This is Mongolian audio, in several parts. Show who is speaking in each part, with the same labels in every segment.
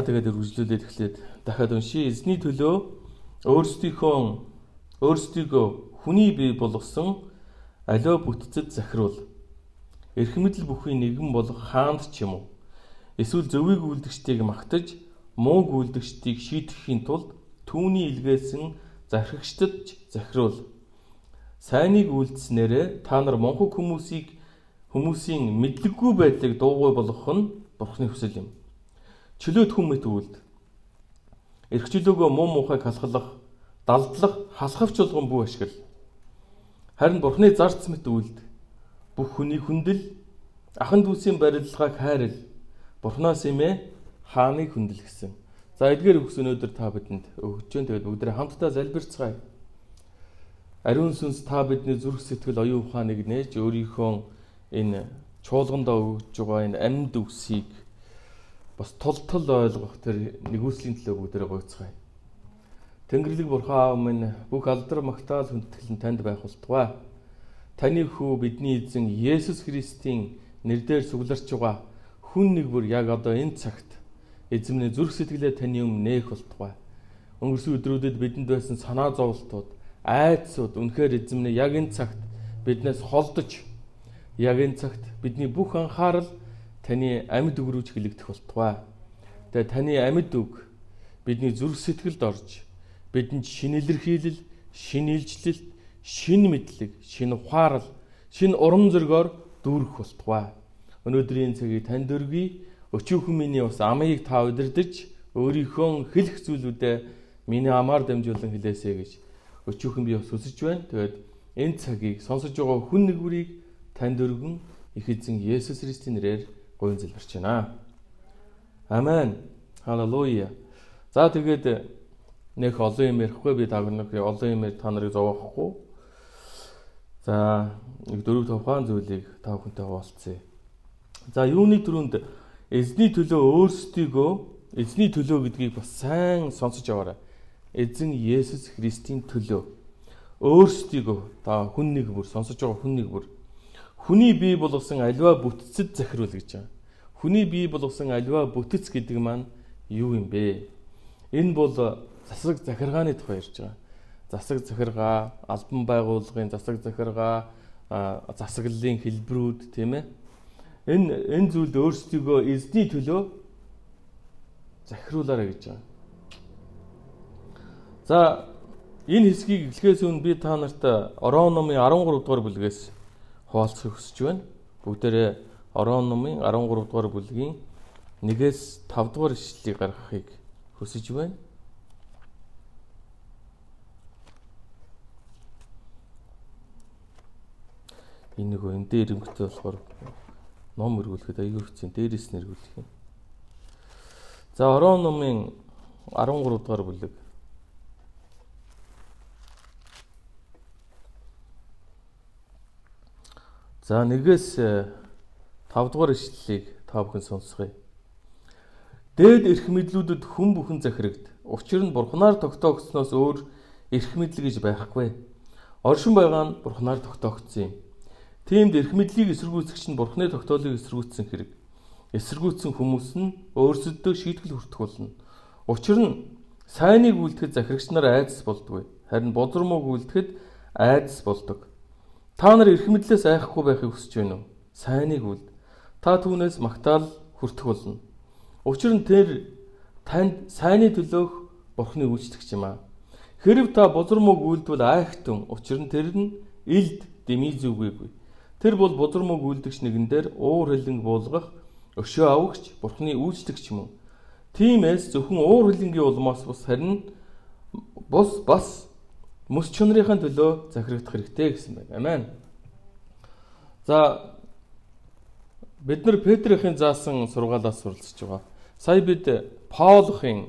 Speaker 1: За тэгээд үргэлжлүүлээд эхлээд дахиад уншия. Эзний төлөө өөрсдийнхөө өөрсдийгөө хүний бий болгосон аливаа бүтцэд захируул. Эрх мэдэл бүхий нэгэн болох хаанд ч юм уу. Эсвэл зөвийг үлдгчдийг магтаж, муу үлдгчдийг шийдэхийн тулд түүний илгээсэн зархигчдад захируул. Сайныг үлдснээрээ та нар монхог хүмүүсийг хүмүүсийн мэдлэггүй байдлыг дуугүй болгох нь Бурхны хүсэл юм. Чөлөөт хүмүүст үлд. Эрх чөлөөгөө муу мухайг халахлах, далдлах, халахвч болгон бүү ашигла. Харин Бурхны зарц мэт үлд. Бүх хүний хүндэл, ахан дүүсийн барилгааг хайрл. Бурхнаас имэ хааныг хүндэл гэсэн. За эдгээр өгс өнөөдөр та бидэнд өгч जैन тэгээд бүгдээ хамтдаа залбирцгаая. Ариун сүнс та бидний зүрх сэтгэл оюун ухааныг нээж өөрийнхөө энэ чуулгандаа өгж байгаа энэ амьд үгсийг бас тул тул ойлгох тэр нэгүслийн төлөө бүгдээ гойцгаая. Тэнгэрлэг бурхан аав минь бүх алдар магтаал хүндэтгэл нь танд байх болтугай. Таны хүү бидний эзэн Есүс Христийн нэрээр сугларч байгаа хүн нэг бүр яг одоо энэ цагт эзэмний зүрх сэтгэлээ таны өмнө нээх болтугай. Өнгөрсөн өдрүүдэд бидэнд байсан санаа зовлтууд, айдсууд үнэхээр эзэмний яг энэ цагт биднээс холдож яг энэ цагт бидний бүх анхаарал таны амьд үг рүү чиглэгдэх болтугай. Тэгээ таны амьд үг бидний зүрх сэтгэлд орж бидэнд шинэ илэрхийлэл, шинэ илчлэлт, шинэ мэдлэг, шинэ ухаарал, шинэ урам зоригоор дүүрэх болтугай. Өнөөдрийн цагийг танд өргөе өчүүхэн миний ус амыг та удирдах өөрийнхөө хэлэх зүйлүүдэд миний амаар дамжуулан хэлээсэй гэж өчүүхэн би бас хүсэж байна. Тэгээд энэ цагийг сонсож байгаа хүн нэгврийг танд өргөн их эзэн Есүс Христийн нэрээр гойн зэлбэрч байна. Амен. Халелуя. За тэгээд нэх олон юм ярихгүй би тагнах олон юм та нарыг зовоохгүй. За нэг дөрөв тухайн зүйлийг та бүхэнтэй хуваалцъя. За юуны төрөнд эзний төлөө өөрсдийгөө эзний төлөө гэдгийг бас сайн сонсож аваарай. Эзэн Есүс Христийн төлөө өөрсдийгөө та хүн нэг бүр сонсож байгаа хүн нэг бүр хүний бий болгосон аливаа бүтцэд захируул гэж байгаа. Хүний бий болгосон аливаа бүтэц гэдэг маань юу юм бэ? Энэ бол засаг захиргааны тухай ярьж байгаа. Засаг захиргаа, албан байгууллагын засаг захиргаа, засаглалын хэлбэрүүд тийм ээ энэ энэ зүйлд өөрсдийгөө эзний төлөө захируулаарай гэж байгаа. За энэ хэсгийг эхлэхээс өмнө би та нарт Орон номын 13 дугаар бүлгээс хуваалцахыг хүсэж байна. Бүгдээрээ Орон номын 13 дугаар бүлгийн 1-ээс 5 дугаар ишлэлийг гаргахыг хүсэж байна. Энэ нөгөө энэ дээр эмгтэй болохоор ном өргүүлэхэд аягүй хэцүү. Дээрээс нь өргүүлэх юм. За Орон номын 13 дугаар бүлэг. За нэгээс 5 э, дугаар ишлэлийг та бүхэн сонсгоё. Дээд эрх мэдлүүдэд хүн бүхэн захирагд. Учир нь бурхнаар тогтоогдсноос өөр эрх мэдэл гэж байхгүй. Оршин байгаа нь бурхнаар тогтоогдсон юм. Тиймд эрх мэдлийг эсэргүүцэгч нь бурхны тогтоолыг эсэргүүцсэн хэрэг. Эсэргүүцсэн хүмүүс нь өөрсөддөө шийтгэл хүртэх болно. Учир нь сайныг үлдэхэд захирагч нар айдас болдгүй. Харин бозрмог үлдэхэд айдас болдог. Та нар эрх мэдлээс айхгүй байхыг хүсэж байна уу? Сайныг үлд. Та түүнээс магтаал хүртэх болно. Учир нь тэр танд сайнны төлөөх бурхны үйлчлэгч юм аа. Хэрв та бозрмог үлдвэл айхтун. Учир нь тэр нь илд дэмий зүгээгүй. Тэр бол бузар мөг үлдэгч нэгэн дээр уур хилэнг буулгах өшөө авагч бурхны үйлчлэгч юм? Тиймээс зөвхөн уур хилэнгийн улмаас бус харин бус бас мөс чөнрийн төлөө захирагдах хэрэгтэй гэсэн байна. Амен. За бид нар Петрийн заасан сургаалаас суралцж байгаа. Сая бид Паулын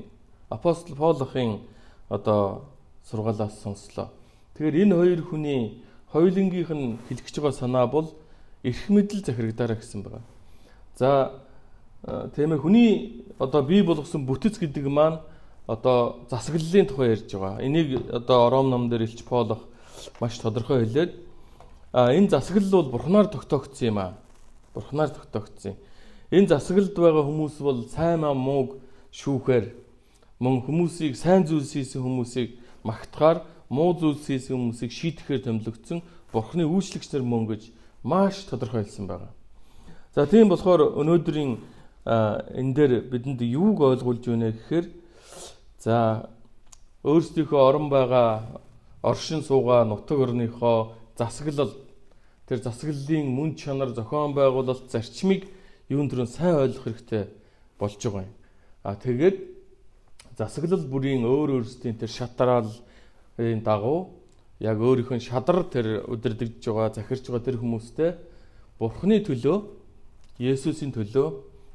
Speaker 1: апостол Паулын одоо сургаалаас сонслоо. Тэгэхээр энэ хоёр хүний хоёулынгийнх нь хэлчихэж байгаа санаа бол эрх мэдэл захирагдаараа гэсэн байна. За тийм ээ хүний одоо бий болгосон бүтэц гэдэг маань одоо засаглалын тухай ярьж байгаа. Энийг одоо Ром ном дээр илч Полох маш тодорхой хэлээд а энэ засаглал бол бурхнаар тогтоогдсон юм аа. Бурхнаар тогтоогдсон. Энэ засаглалд байгаа хүмүүс бол сайн маа мууг шүүхээр мөн хүмүүсийг сайн зүйлс хийсэн хүмүүсийг магтахаар муу зүйлс хийсэн хүмүүсийг шийтгэхээр томилогдсон Бурхны үйлчлэгч нар мөн гэж маш тодорхойлсон байгаа. За тийм болохоор өнөөдрийн энэ дээр бидэнд юуг ойлгуулж байна гэхээр за өөрсдийнхөө орон байгаа оршин суугаа нутаг орныхоо засаглал тэр засаглалын мөн чанар зохион байгуулалт зарчмыг юун төрөн сайн ойлгох хэрэгтэй болж байгаа юм. А тэгээд засаглал бүрийн өөр өөрсдийн тэр шатраалын дагуу яг өөрийнхөө шадар тэр удирдахж байгаа захирч байгаа тэр хүмүүстэй Бурхны төлөө Есүсийн төлөө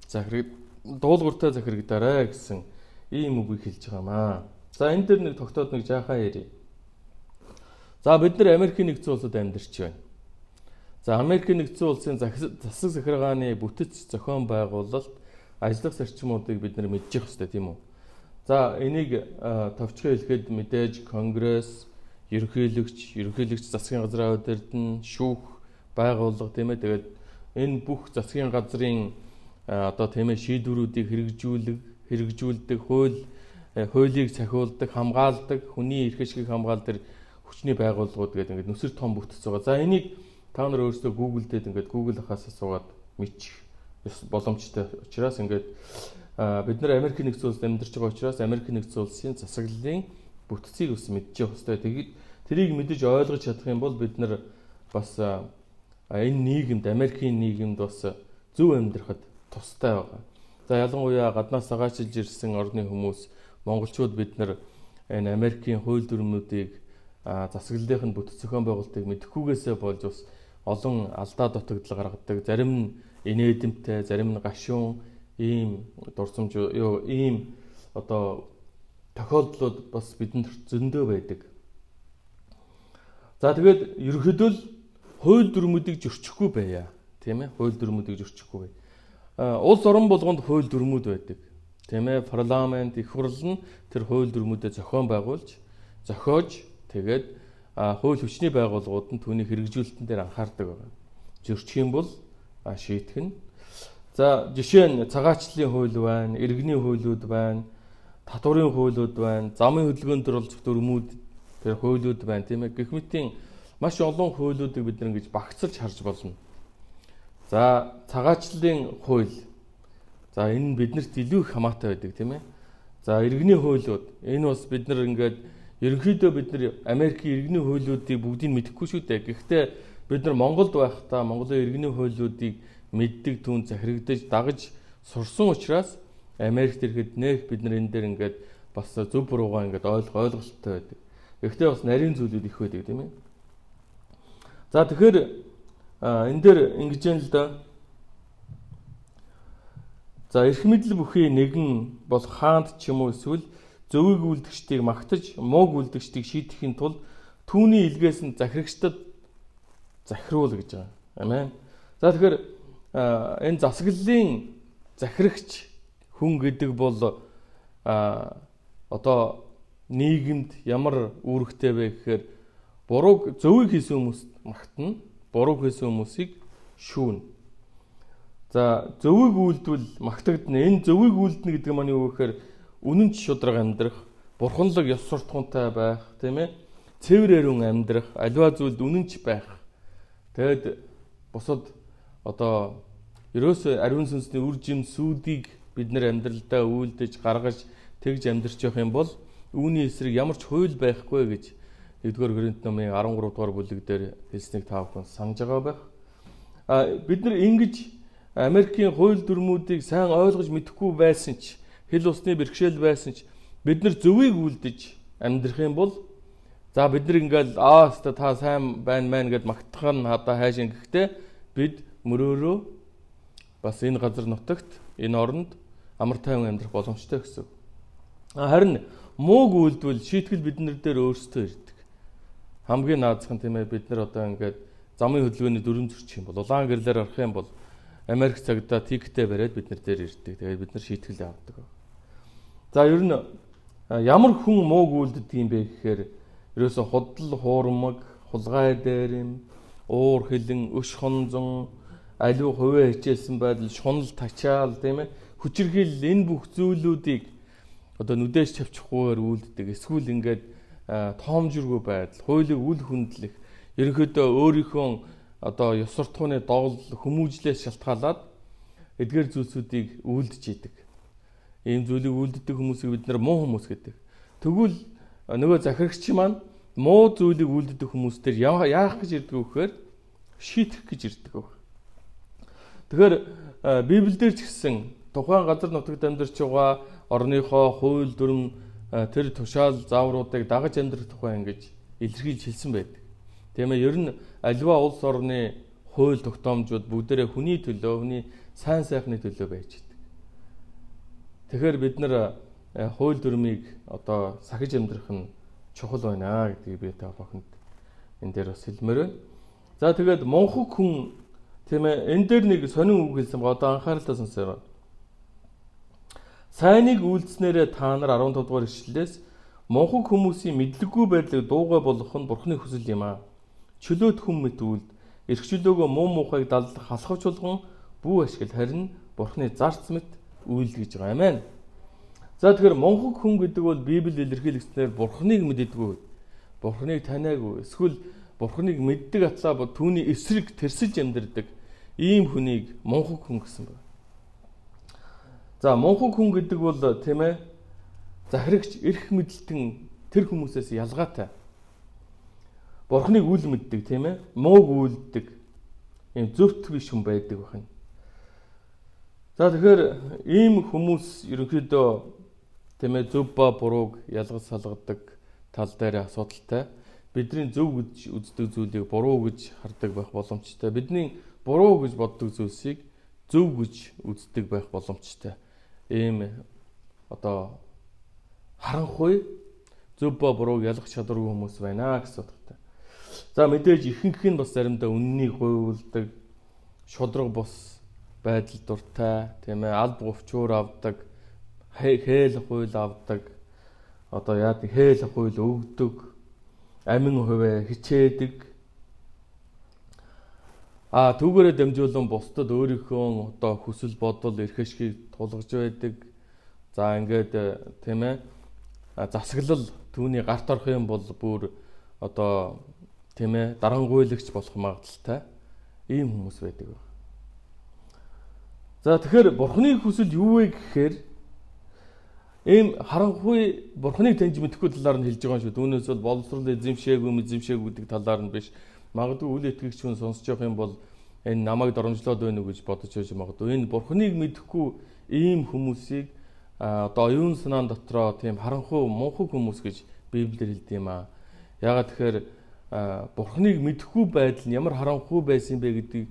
Speaker 1: захираг дуулууртай захирагдаарай гэсэн ийм үгийг хэлж байгаамаа. За энэ дэр нэг тогтоод нэг жаахан ярив. За бид нар Америкийн нэгдсэн улсад амьдарч байна. За Америкийн нэгдсэн улсын засаг захиргааны бүтэц зохион байгуулалт ажиллах зарчмуудыг бид нар мэдчих хэвээр тийм үү. За энийг товчхон хэлэхэд мэдээж конгресс, ерөнхийлөгч, ерөнхийлөгч засгийн газрын удирдан, шүүх, байгууллага тийм ээ. Тэгээд энэ бүх засгийн газрын одоо тийм ээ шийдвэрүүдийг хэрэгжүүлэх, хэрэгжүүлдэг, хууль хуулийг цахиулдаг, хамгаалдаг, хүний эрх ашгийг хамгаалдаг хүчний байгууллагууд гэдэг ингээд нүсэр том бүтц байгаа. За энийг та нар өөрсдөө Google дээр ингээд Google хасаа суугаад мэдчих боломжтой учраас ингээд бид нар Америк нэгдсэн улсад амьдарч байгаа учраас Америк нэгдсэн улсын засаглалын бүтцийг бас мэдчих хэвээр. Тэгээд тэрийг мэдэж ойлгож чадах юм бол бид нар бас энэ нийгэмд Америкийн нийгэмд бас зөв амьдрахад тустай байгаа. За ялангуяа гаднаас сагаачилж ирсэн орны хүмүүс монголчууд бид нар энэ Америкийн хууль дүрмүүдийг засаглалын бүтэц зохион байгуулалтыг мэдэхгүйгээсээ болж бас олон алдаа дутагдал гаргадаг. Зарим нь инээдэмтэй, зарим нь гашуун ийм дурсамж юу ийм одоо тохиолдлууд бас бидэнд зөндөө байдаг. За тэгээд ерөнхийдөө л хууль дүрмүүдийг зөрчихгүй байя. Тийм ээ? Хууль дүрмүүдийг зөрчихгүй бай. Улс орон болгонд хууль дүрмүүд байдаг. Тийм ээ? Парламент, их хурл нь тэр хууль дүрмүүдэд зохион байгуулж, зохиож тэгээд хууль хүчний байгууллагууд нь түүний хэрэгжүүлэлтэн дээр анхаардаг байна. Зөрчих юм бол шийтгэх нь. За жишээ нь цагаачлалын хууль байна, иргэний хуулиуд байна, татварын хуулиуд байна, замын хөдөлгөөнд оролцох дүрмүүд тэр хуулиуд байна тийм ээ. Гэх мэтийн маш олон хуулиудыг бид нэг ингэж багцлж харж болно. За цагаачлалын хууль. За энэ нь биднэрт илүү их хамаатай байдаг тийм ээ. За иргэний хуулиуд. Энэ бас бид нар ингээд ерөнхийдөө бид нар Америкийн иргэний хуулиудыг бүгдийг мэдэхгүй шүү дээ. Гэхдээ бид нар Монголд байхдаа Монголын иргэний хуулиудыг мэддэг түн захирагдаж дагаж сурсан учраас Америкт ирэхэд нэх бид нар энэ дээр ингээд бас зөв буруугаа ингээд ойлгох ойлголттой байдаг. Гэхдээ бас нарийн зүйлүүд их байдаг тийм ээ. За тэгэхээр энэ дээр ингэж юм л да. За эрх мэдэл бүхий нэгэн бол хаанд ч юм уу эсвэл зөвийг үлдгчдийг магтаж мууг үлдгчдийг шийдэхин тулд түүний илгээс нь захирагчдад захируул гэж байгаа. Амен. За тэгэхээр энэ засаглалын захирагч хүн гэдэг бол а одоо нийгэмд ямар үүрэгтэй вэ гэхээр бурууг зөвийг хийсэн хүмүүст магтана, бурууг хийсэн хүмүүсийг шүүнэ. За зөвийг үйлдвэл магтагдана. Энэ зөвийг үйлдэнэ гэдэг нь юу гэхээр үнэн шудраг амьдрах, бурханлаг ёс суртахуунтай байх, тийм ээ? Цэвэр эрүүн амьдрах, аливаа зүйлд үнэнч байх. Тэгэд бусад одоо ерөөсөө ариун сүнсний үр жим сүудийг бид нар амьдралдаа үйлдэж гаргаж тэгж амьдрч явах юм бол үүний эсрэг ямар ч хууль байхгүй гэж 1-р Коринт номын 13 дугаар бүлэг дээр хэлснийг та бүхэн санаж байгаа байх. А бид нар ингэж Америкийн хууль дүрмүүдийг сайн ойлгож мэдэхгүй байсан ч хэл усны бэрхшээл байсан ч бид нар зөвийг үлдэж амьдрах юм бол за бид нар ингээл аа та сайн байна мэн гэд магтах нь хадаа хайшин гэхдээ бид мөрөөрөө бас энэ газар нутагт энэ оронд амар тайван амьдрах боломжтой гэсэн. Харин мууг үйлдвэл шийтгэл бид нар дээр өөрсдөө ирдэг. Хамгийн наазах нь тийм ээ бид нар одоо ингээд замын хөдөлгөөний дөрөв зөрчих юм бол улаан гэрлэр орох юм бол Америк цагдаа тиктэй бариад бид нар дээр ирдэг. Тэгээд бид нар шийтгэл авдаг. За ер нь ямар хүн мууг үлддэг юм бэ гэхээр ерөөсө худал хуурмаг, хулгай дээрэм, уур хилэн, өш хонзон, аливаа хувиа хичээсэн байдал, шунал тачаал тийм ээ хүчирхийл энэ бүх зүйлүүдийг одоо нүдээс чавчихгүйгээр үлддэг. Эсвэл ингээд тоомжиргүй байдал, хуулийг үл хүндлэх, ерөнхийдөө өөрийнхөө одоо ёс суртахууны доол хүмүүжлээс шалтгаалаад эдгээр зүйлсүүдийг үлдэж идэг. Ийм зүйлийг үлддэг хүмүүсийг бид нар муу хүмүүс гэдэг. Тэгвэл нөгөө захирагч маань муу зүйлийг үлддэг хүмүүстэр яах гэж ирдэг вэ гэхээр шийтгэх гэж ирдэг баг. Тэгэхээр Библиэлд ч гэсэн тухайн газар нутагт амьдарч байгаа орныхоо хууль дүрм тэр тушаал заавруудыг дагаж амьдрах тухай ингэж илэрхийлж хэлсэн байдаг. Тийм ээ ер нь альва улс орны хууль тогтоомжууд бүгдээрээ хүний төлөө, хүний сайн сайхны төлөө байж байдаг. Тэгэхээр бид нар хууль дүрмийг одоо сахиж амьдрах нь чухал байна гэдгийг би та бүхэнд энэ дээр бас хэлмээр байна. За тэгээд монхог хүн тийм ээ энэ дээр нэг сонин үг хэлсэн ба одоо анхааралтай сонсоорой. Сайныг үйлдэснээрээ та нар 15 дугаар ишлэлээс монхог хүмүүсийн мэдлэггүй байдлыг дуугай болгох нь бурхны хүсэл юм аа. Чөлөөт хүм мэт үлд эрхчлөөгөө муу мухайг даллах халахвч болгон бүү ашигл харин бурхны зарц мэт үйлд гэж байгаа амин. За тэгэхээр монхог хүн гэдэг бол Библи илэрхийлэгчнээр бурхныг мэддэггүй. Бурхныг таниагүй. Эсвэл Бурхныг мэддэг атлаа бод түүний эсрэг тэрсэж амьдардаг ийм хүнийг монхог хүн гэсэн байна. За монхог хүн гэдэг бол тийм ээ захирагч эрх мэдлэлтэн тэр хүмүүсээс ялгаатай. Бурхныг үл мэддэг тийм ээ мууг үйлддэг ийм зөвхт биш хүн байдаг байна. За тэгэхээр ийм хүмүүс ерөнхийдөө тийм ээ зөв ба бурууг ялгаж салгадаг тал дээр асуудалтай бидний зөв гэж үздэг зүйлийг буруу гэж хардаг байх боломжтой. Бидний буруу гэж боддог зүйлсийг зөв гэж үздэг байх боломжтой. Ийм одоо харанхуй зөв ба бурууг ялгах чадваргүй хүмүүс байна гэсэн утгатай. За мэдээж ихэнх нь бас заримдаа үннийг гуйвуулдаг, шудраг бус байдал дуртай, тийм ээ, алд говчуур авдаг, хээл хууль авдаг, одоо яа хээл хууль өгдөг амин хувэ хичээдэг. А түүгээрээ дамжуулан бусдад өөрийнхөө одоо хүсэл бодол эрх ашгийг тулгаж байдаг. За ингээд э, тийм ээ засаглал түүний гарт орох юм бол бүр одоо тийм ээ дарангуйлагч болох магадaltaй ийм хүмүүс байдаг. За тэгэхээр бурхны хүсэл юу вэ гэхээр ийм харанхуй бурхныг таньж мэдэхгүй талаар нь хэлж байгаа юм шүү. Түүнээс бол боловсрол эзэмшээгүй эзэмшээгүй гэдэг талаар нь биш. Магадгүй үл итгэгч хүн сонсож явах юм бол энэ намайг доромжлоод байна уу гэж бодож байж магадгүй. Энэ бурхныг мэдэхгүй ийм хүмүүсийг одоо оюун санаан дотроо тийм харанхуй мунхаг хүмүүс гэж Библиэр хэлдэг юм аа. Ягаад тэгэхээр бурхныг мэдэхгүй байдал нь ямар харанхуй байсан бэ гэдгийг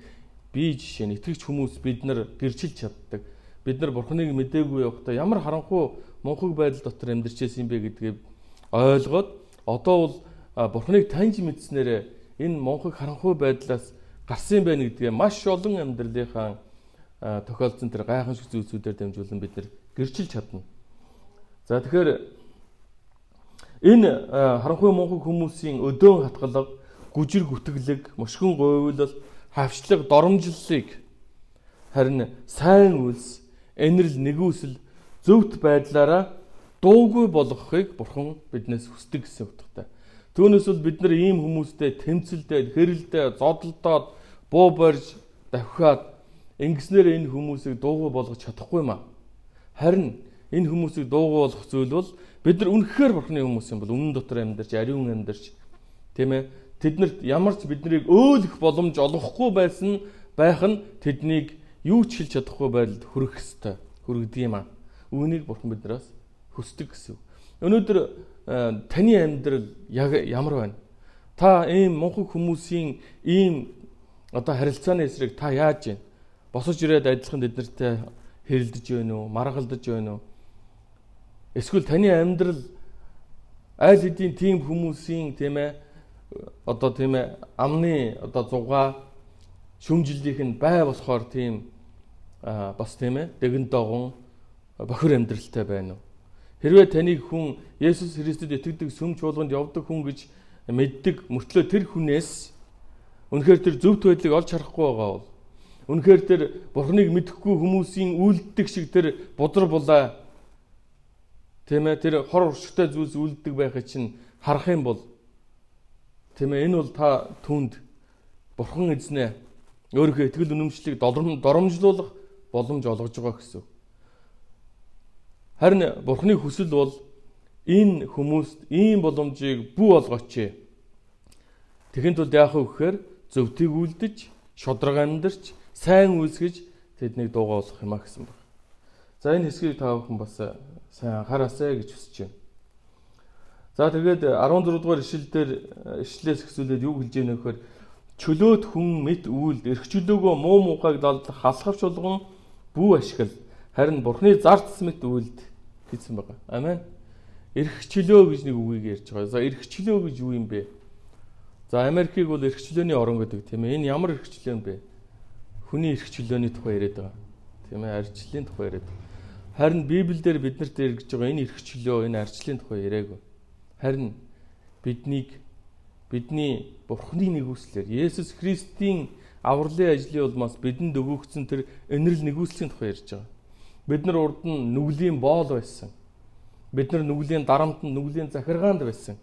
Speaker 1: бие жишээ нь итгэгч хүмүүс бид нар гэрчилж чаддаг. Бид нар бурхныг мэдээгүй явахдаа ямар харанхуй мунхаг байдал дотор амьдарч байсан юм бэ гэдгийг ойлгоод одоо бол бурхныг таньж мэдснээр энэ мунхаг харанхуй байдлаас гарсан байна гэдгээ маш олон амьдралынхаа тохиолдсон тэр гайхамшиг зүйлсүүдээр дамжуулан бид нар гэрчилж чадна. За тэгэхээр энэ харанхуй мунхаг хүмүүсийн өдөөн хатгалга, гүжир гүтгэлэг, мушгин гуйлал, хавчлаг, доромжллыг харин сайн үйлс, энэрл нэгүсэл зөвхт байдлаараа дуугүй болгохыг бурхан биднээс хүсдэг гэсэн утгатай. Түүнээс бол бид нар ийм хүмүүстэй тэмцэлдээд, хэрэлдээд, зодолдоод, буу борж, давхиад ингэснээр энэ хүмүүсийг дуугүй болгож чадахгүй маа. Харин энэ хүмүүсийг дуугүй болгох зүйл бол бид нар үнэхээр бурхны хүмүүс юм бол үнэн дотор амьдарч, ариун амьдарч тийм ээ тэднэрт ямар ч биднийг өөлөх боломж олгохгүй байсан байх нь тэднийг юу ч хэлж чадахгүй байдалд хүрэх ёстой. Хүргэдэг юм аа. Үүнийг бурхан биднээс хүсдэг гэсэн. Өнөөдөр таны амьдрал яг ямар байна? Та ийм мунхаг хүмүүсийн ийм одоо харилцааны эсрэг та яаж байна? Босож ирээд адилхан тэднэртэй хэрэлдэж байна уу? Маргалдаж байна уу? Эсвэл таны амьдрал аль хэдийн тийм хүмүүсийн тийм ээ одоо тийм ээ амны одоо зугаа шүмжлэлийнх нь бай болохоор тийм бас тийм ээ дэгэн догон бохир амьдралтай байна уу? Хэрвээ таныг хүн Есүс Христэд итгэдэг сүм чуулганд явдаг хүн гэж мэддэг мөртлөө тэр хүнээс үнэхээр тэр зөвхт байдлыг олж харахгүй байгаа бол үнэхээр тэр Бурхныг мэдэхгүй хүмүүсийн үйлддэг шиг тэр будар булаа Тийм ээ тэр хор уршигтай зүйлс үлддэг байхыг чинь харах юм бол тийм ээ энэ бол та түнд бурхан эзнээ өөрийнхөө итгэл үнэмшлийг доромжлуулах боломж олгож байгаа гэсэн. Харин бурханы хүсэл бол энэ хүмүүст ийм боломжийг бүү олгооч. Тэгэхин тулд яах вэ гэхээр зөвтгийг үлдэж, шодрог амьдарч, сайн үйлсгэж тэднийг дуугаа болох юм а гэсэн баг. За энэ хэсгийг та бүхэн бас сайн анхаараасай гэж хүсэж байна. За тэгээд 14 дугаар ишлэл дээр ишлээс хэсүүлээд юу хэлж яана гэхээр чөлөөт хүн мэд үйлд эрх чөлөөгөө муу мухайг далдах халахвч болгон бүү ашигла харин бурхны зарц мэт үйлд гэсэн байгаа. Амен. Эрхчлөө гэж нэг үгийг ярьж байгаа. За эрхчлөө гэж юу юм бэ? За Америкийг бол эрхчлөөний орн гэдэг тийм ээ. Энэ ямар эрхчлөө юм бэ? Хүний эрхчлөөний тухай яриад байгаа. Тийм ээ, арчлалын тухай яриад. Харин Библиэлд биднэрт эргэж байгаа энэ эрхчлөө, энэ арчлалын тухай яриаг. Харин биднийг бидний Бурхны нэгүслэр Есүс Христийн авралын ажлын улмаас бидэнд өгөгдсөн тэр энэрл нэгүслийн тухай ярьж байгаа. Бид нар урд нь нүглийн боол байсан. Бид нар нүглийн дарамт нь нүглийн захиргаанд байсан.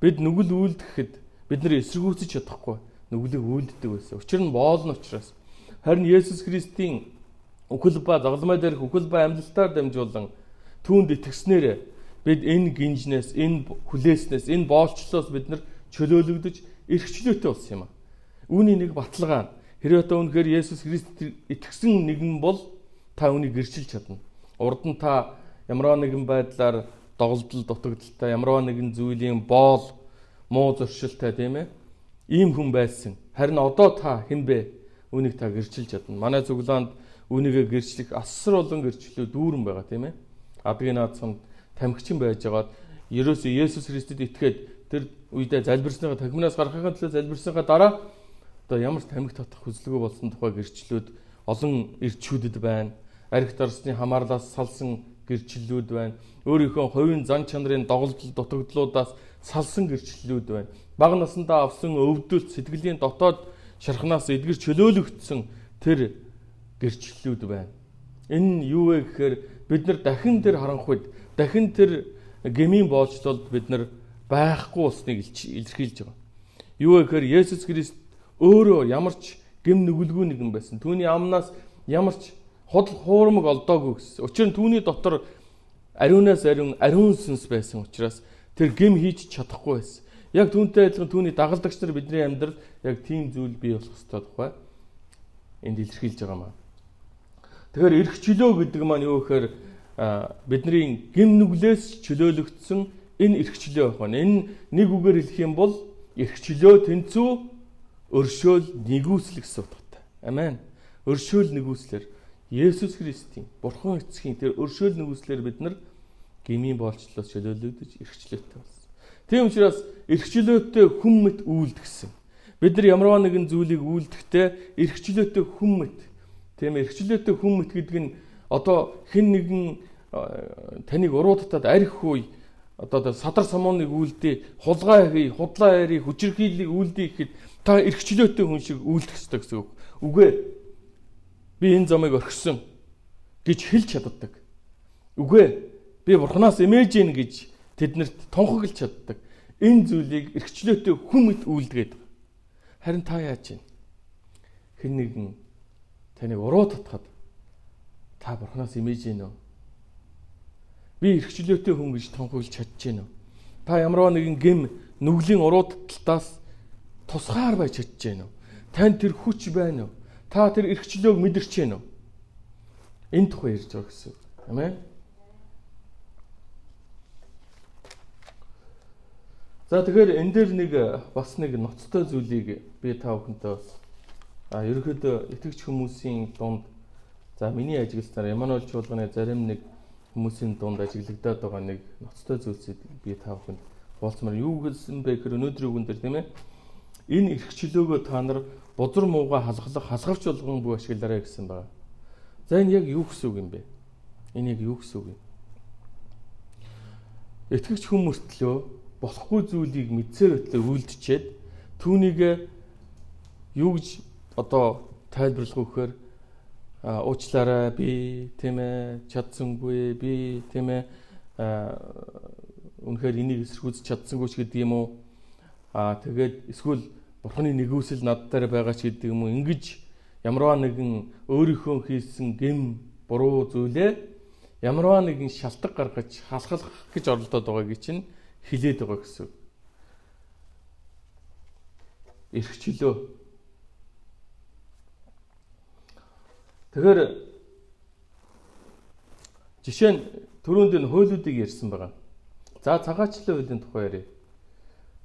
Speaker 1: Бид нүгэл үйлдэхэд бид нар эсэргүүцэж чадахгүй нүглийг үйлддэг байсан. Учир нь боол нь учраас. Харин Есүс Христийн үхэл ба загалмай дээрх үхэл ба амьдлалтаар дамжуулан түүнд итгэснээр бид энэ гинжнээс, энэ хүлээснээс, энэ боолчлоос бид нар чөлөөлөгдөж эрхчлөөтэй болсон юм а. Үүний нэг баталгаа. Хэрвээ та үнэхээр Есүс Христ итгэсэн нэгэн бол та үнийг гэрчилж чадна. Урд нь та ямар нэгэн байдлаар доголдол дутагдaltaй ямар нэгэн зүйлийн боол муу зуршилтай тийм ээ ийм хүн байсан. Харин одоо та хэн бэ? Үнийг та гэрчилж чадна. Манай зүглаанд үнийгээ гэрчлэх асар олон гэрчлүү дүүрэн байгаа тийм ээ. Адгийн наацсан тамхичин байж байгаад ерөөсөө Есүс Христэд итгээд тэр үедээ залбирсныгаа тахимнаас гарахын төлөө залбирсныгаа дараа одоо ямар тамхи татах хүслэгөө болсон тухай гэрчлүүд олон ирчүүдэд байна. Архит орсны хамаарлаас салсан гэрчлэлүүд байна. Өөрийнхөө хувийн зан чанарын доголдол дутагдлуудаас салсан гэрчлэлүүд байна. Бага насндаа авсан өвдөлт сэтгэлийн дотоод шархнаас эдгэр чөлөөлөгдсөн тэр гэрчлэлүүд байна. Энэ нь юу вэ гэхээр бид нар дахин тэр харанхуйд дахин тэр гмийн боолчлолд бид нар байхгүй болсныг илэрхийлж байгаа. Юу вэ гэхээр Есүс Христ өөрөө ямар ч гэм нүгэлгүй нэгэн байсан. Түүний амнаас ямар ч худал хуурмаг олдоогүй гэсэн. Учир нь түүний дотор ариунаас ариун ариун сүнс байсан учраас тэр гим хийж чадахгүй байсан. Яг түүнтэй адилхан түүний дагалдагч нар бидний амьдрал яг тийм зүйл бий болох ёстой тухай энд илэрхийлж байгаа маа. Тэгэхээр эрх чөлөө гэдэг маань юу гэхээр бидний гим нүглээс чөлөөлөгдсөн энэ эрх чөлөө байна. Энэ нэг үгээр хэлэх юм бол эрх чөлөө тэнцүү өршөөл нэгүсэл гэсэн утгатай. Амен. Өршөөл нэгүслэр Есүс Христийн Бурхан эцгийн тэр өршөөл нэгүслэр бид нар гмийн боолчлоос чөлөөлөгдөж эрхчлөөтэй болсон. Тийм учраас эрхчлөөтэй хүн мэт үйлдгсэн. Бид нар ямар нэгэн зүйлийг үйлдэхдээ эрхчлөөтэй хүн мэт тийм эрхчлөөтэй хүн мэт гэдэг нь одоо хэн нэгэн таныг уруудтаад арх үе одоо садар самууныг үлдээ, хулгай хий, худлаа яри, хүчирхийллийг үлдээ гэхэд та эрхчлөөтэй хүн шиг үйлдэх ёстой гэсэн үг. Үгүй би энэ замыг орхисон гэж хэлж чаддаг. Үгүй би бурхнаас эмээж гин гэж тэднэрт тунхаглаж чаддаг. Энэ зүйлийг эрхчлөөтэй хүмэд үйлдгээд. Харин та яаж чинь хэн нэгэн таныг уруу татхад та бурхнаас эмээж гин үү? Би эрхчлөөтэй хүн гэж тунхаглаж гин үү? Та ямарваа нэгэн гэм нүглийн уруу таталтаас тусгаар байж гин үү? Танд тэр хүч байна уу? Та тэр эрхчлөөг мэдэрч байна уу? Энэ тухай ярьж байгаа гэсэн. Амен. За тэгэхээр энэ дээр нэг бас нэг ноцтой зүйлийг би та бүхэнтэй а ерөөхдөө итгэж хүмүүсийн дунд за миний ажиглалтаар Эммануэл чуулганы зарим нэг хүмүүсийн дунд ажиглагдаад байгаа нэг ноцтой зүйлсийг би та бүхэнд хуваалцмаар юу гэсэн бэ гэхээр өнөөдрийн үгэн дээр тийм ээ энэ эрх чөлөөгөө та нар бузар мууга халахлах хасгавч болгон бүх ашиглаарай гэсэн байна. За энэ яг юу гэсэн үг юм бэ? Энэ яг юу гэсэн үг юм? Итгэгч хүн мөртлөө болохгүй зүйлийг мэдсээр өтлөө үйлдчихэд түүнийг юу гэж одоо тайлбарлах гэхээр уучлаарай би тийм ээ чадсангүй би тийм ээ үнэхээр энийг эсэргүүцэж чадсангүй ч гэдэг юм уу? Аа тэгээд эсвэл бурхны нэгүсэл над дээр байгаа ч гэдэг юм уу? Ингиж ямарваа нэгэн өөрийнхөө хийсэн гэм буруу зүйлээ ямарваа нэгэн шалтгаан гаргаж халахлах гэж оролдоод байгааг чинь хилээд байгаа гэсэн. Ирхчлөө. Тэгэхээр жишээ нь түрүүнд энэ хуйлуудыг ярьсан байгаа. За цагаачлалын хуулийн тухай ярив.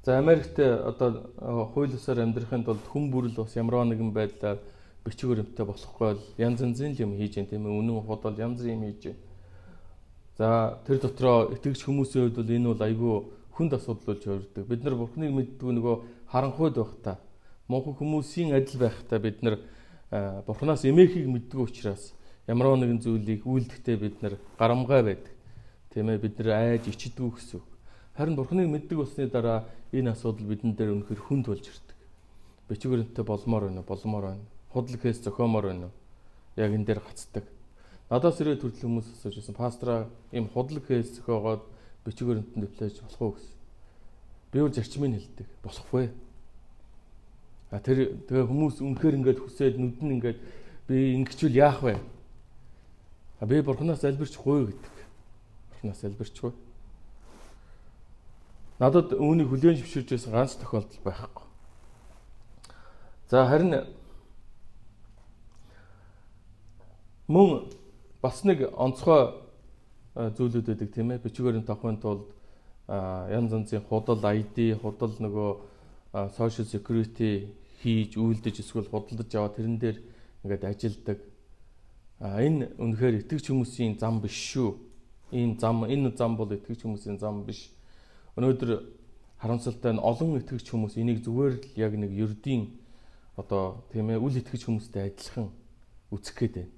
Speaker 1: За Америкт одоо хууль ёсоор амьдрахын тулд хүн бүрэл бас ямар нэгэн байдлаар бичиг баримттай болохгүй бол янз янзын юм хийж юм тийм ээ. Үнэн худал янз бүрийн юм хийж байна. За тэр дотроо итгэгч хүмүүсийн хувьд бол энэ бол айгүй хүнд асуудал болж хувирдаг. Бид нар Бурхныг мэддэг нөгөө харанхуйд байх та. Монхон хүмүүсийн адил байх та бид нар Бурханаас эмээхийг мэддэг учраас ямар нэгэн зүйлийг үйлдэхдээ бид нар гарамгай байдаг. Тийм ээ бид нар айж ичдэггүй гэсэн үг. Харин Бурхныг мэддэг болсны дараа энэ асуудал бидэн дээр өнөхөр хүнд болж ирдэг. Бичгэрэнтэй болмоор байна, болмоор байна. Худлахээс зохиомоор байна. Яг энэ дээр гацдаг. Надаас ирээд төрөл хүмүүс асууж байсан. Пастраа ийм худлаг хээс зөхиогоод бичгээрэнтэн дэвлэж болох уу гэсэн. Би бол зарчмыг хэлдэг. Болохгүй. А тэр тэгээ хүмүүс үнэхээр ингээд хүсээд нүд нь ингээд би ингэчүүл яах вэ? А би бурхнаас залбирчихгүй гэдэг. Бурхнаас залбирчихгүй. Надад үүнийг хүлээн зөвшөөрж байсан ганц тохиолдол байхгүй. За харин мөн бас нэг онцгой зүйлүүд байдаг тийм ээ. Бичгээр нь тохион тулд янз янзын худал ID, худал нөгөө social security хийж үйлдэж эсвэл худалдаж аваа тэрэн дээр ингээд ажилдаг. А энэ үнэхээр итгэж хүмүүсийн зам биш шүү. Энэ зам энэ зам бол итгэж хүмүүсийн зам биш. Өнөөдөр харамсалтай нь олон итгэж хүмүүс энийг зүгээр л яг нэг ердийн одоо тийм ээ үл итгэж хүмүүстэй адилхан үзэх гээд байна.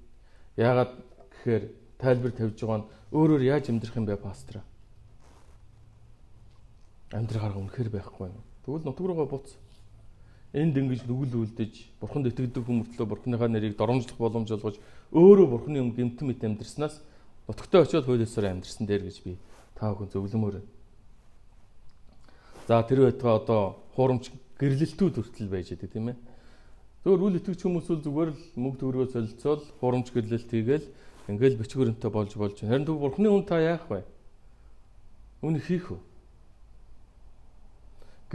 Speaker 1: Яагаад гэхээр тайлбар тавьж байгаа нь өөрөөр яаж амьдрах юм бэ пастор? Амьдрах арга үнэхээр байхгүй юм. Тэгвэл нутг руугаа буц. Энд ингэж нүгэл үлдэж, бурханд итгэдэг хүмүүртлөө бурхныхаа нэрийг доромжлох боломж олгож, өөрөө бурхны юм гэмтэн мэт амьдрснаас нутагтаа очиод хуулиасаар амьдрсан дээр гэж би та бүхэн зөвлөмөр. За тэр байтугай одоо хуурамч гэрлэлтүүд хүртэл байж байгаа тийм ээ. Зөвөр үл итгэж хүмүүс бол зүгээр л мөнгө төгрөгөө солилцоол хуурамч гэрлэлт хийгээл ингээл бичгүүрэнтэй болж болж харин төв бурхны хүн та яах вэ? Үнийг хийх үү?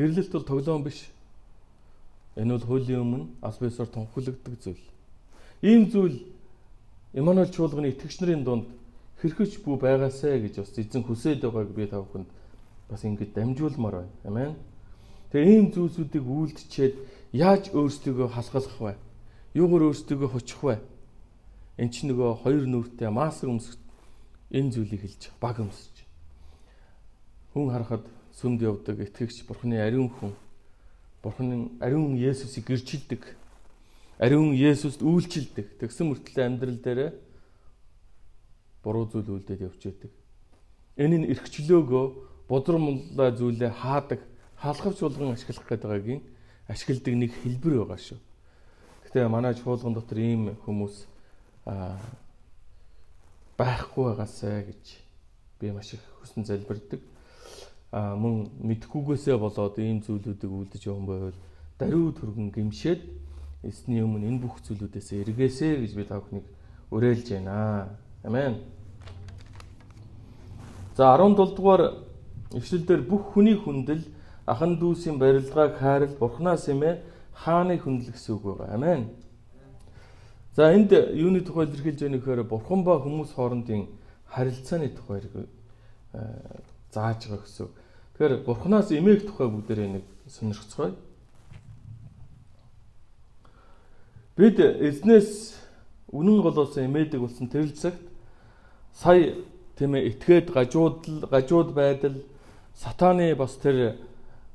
Speaker 1: Гэрлэлт бол тоглоом биш. Энэ бол хуулийн өмнө аль биесээр тунхаглагддаг зүйл. Ийм зүйл Имануэл чуулганы итгэгч нарын дунд хэрхэж бүү байгаасай гэж бас эзэн хүсээд байгааг би та бүхэнд бас ингэж дамжуулмаар байна. Амен. Тэгээ ийм зүйлсүүдийг үйлдчихэд Яаж өөрсдийгөө халахлах вэ? Юугаар өөрсдийгөө хучих вэ? Эн чинь нөгөө хоёр нүртэй мааск өмсөх энэ зүйлийг хэлж баг өмсөж. Хүн харахад сүмд явдаг итгэгч Бурхны ариун хүн. Бурхны ариун Есүсийг гэрчилдэг. Ариун Есүст үйлчилдэг. Тэгсэн мөртлөө амьдрал дээр буруу зүйл үлдээд явж байдаг. Энэ нь эрхчлөөгөө бодромлоо зүйлээ хаадаг, халахвч болгон ашиглах гэдэг байгаагийн ашигладаг нэг хэлбэр байгаа шүү. Гэтэ манай чуулган дотор ийм хүмүүс байхгүй байгаасай гэж би маш их хүсэн залбирдаг. А мөн мэдхгүйгээсээ болоод ийм зүйлүүдийг үлдэж явсан байвал даруй түргэн гимшээд эсний өмнө энэ бүх зүйлүүдээс эргээсэй гэж би та бүхнийг уриалж байна. Амен. За 17 дугаар эшлэлдэр бүх хүний хүндэл ахан дүүсийн барилгааг хайрал бурхнаас эмээ хааны хүндэл гэсэн үг байгаа. Амен. За энд юуны тухай илэрхийлж байгаа нөхөр бурхан ба хүмүүс хоорондын харилцааны тухай зааж байгаа гэсэн. Тэгэхээр бурхнаас эмээх тухай бүгдээрээ нэг сонирхцгоё. Бид эзнээс үнэн голоос эмээдэг болсон тэрл цагт сая тийм ээ итгээд гажууд гажууд байдал сатаны бас тэр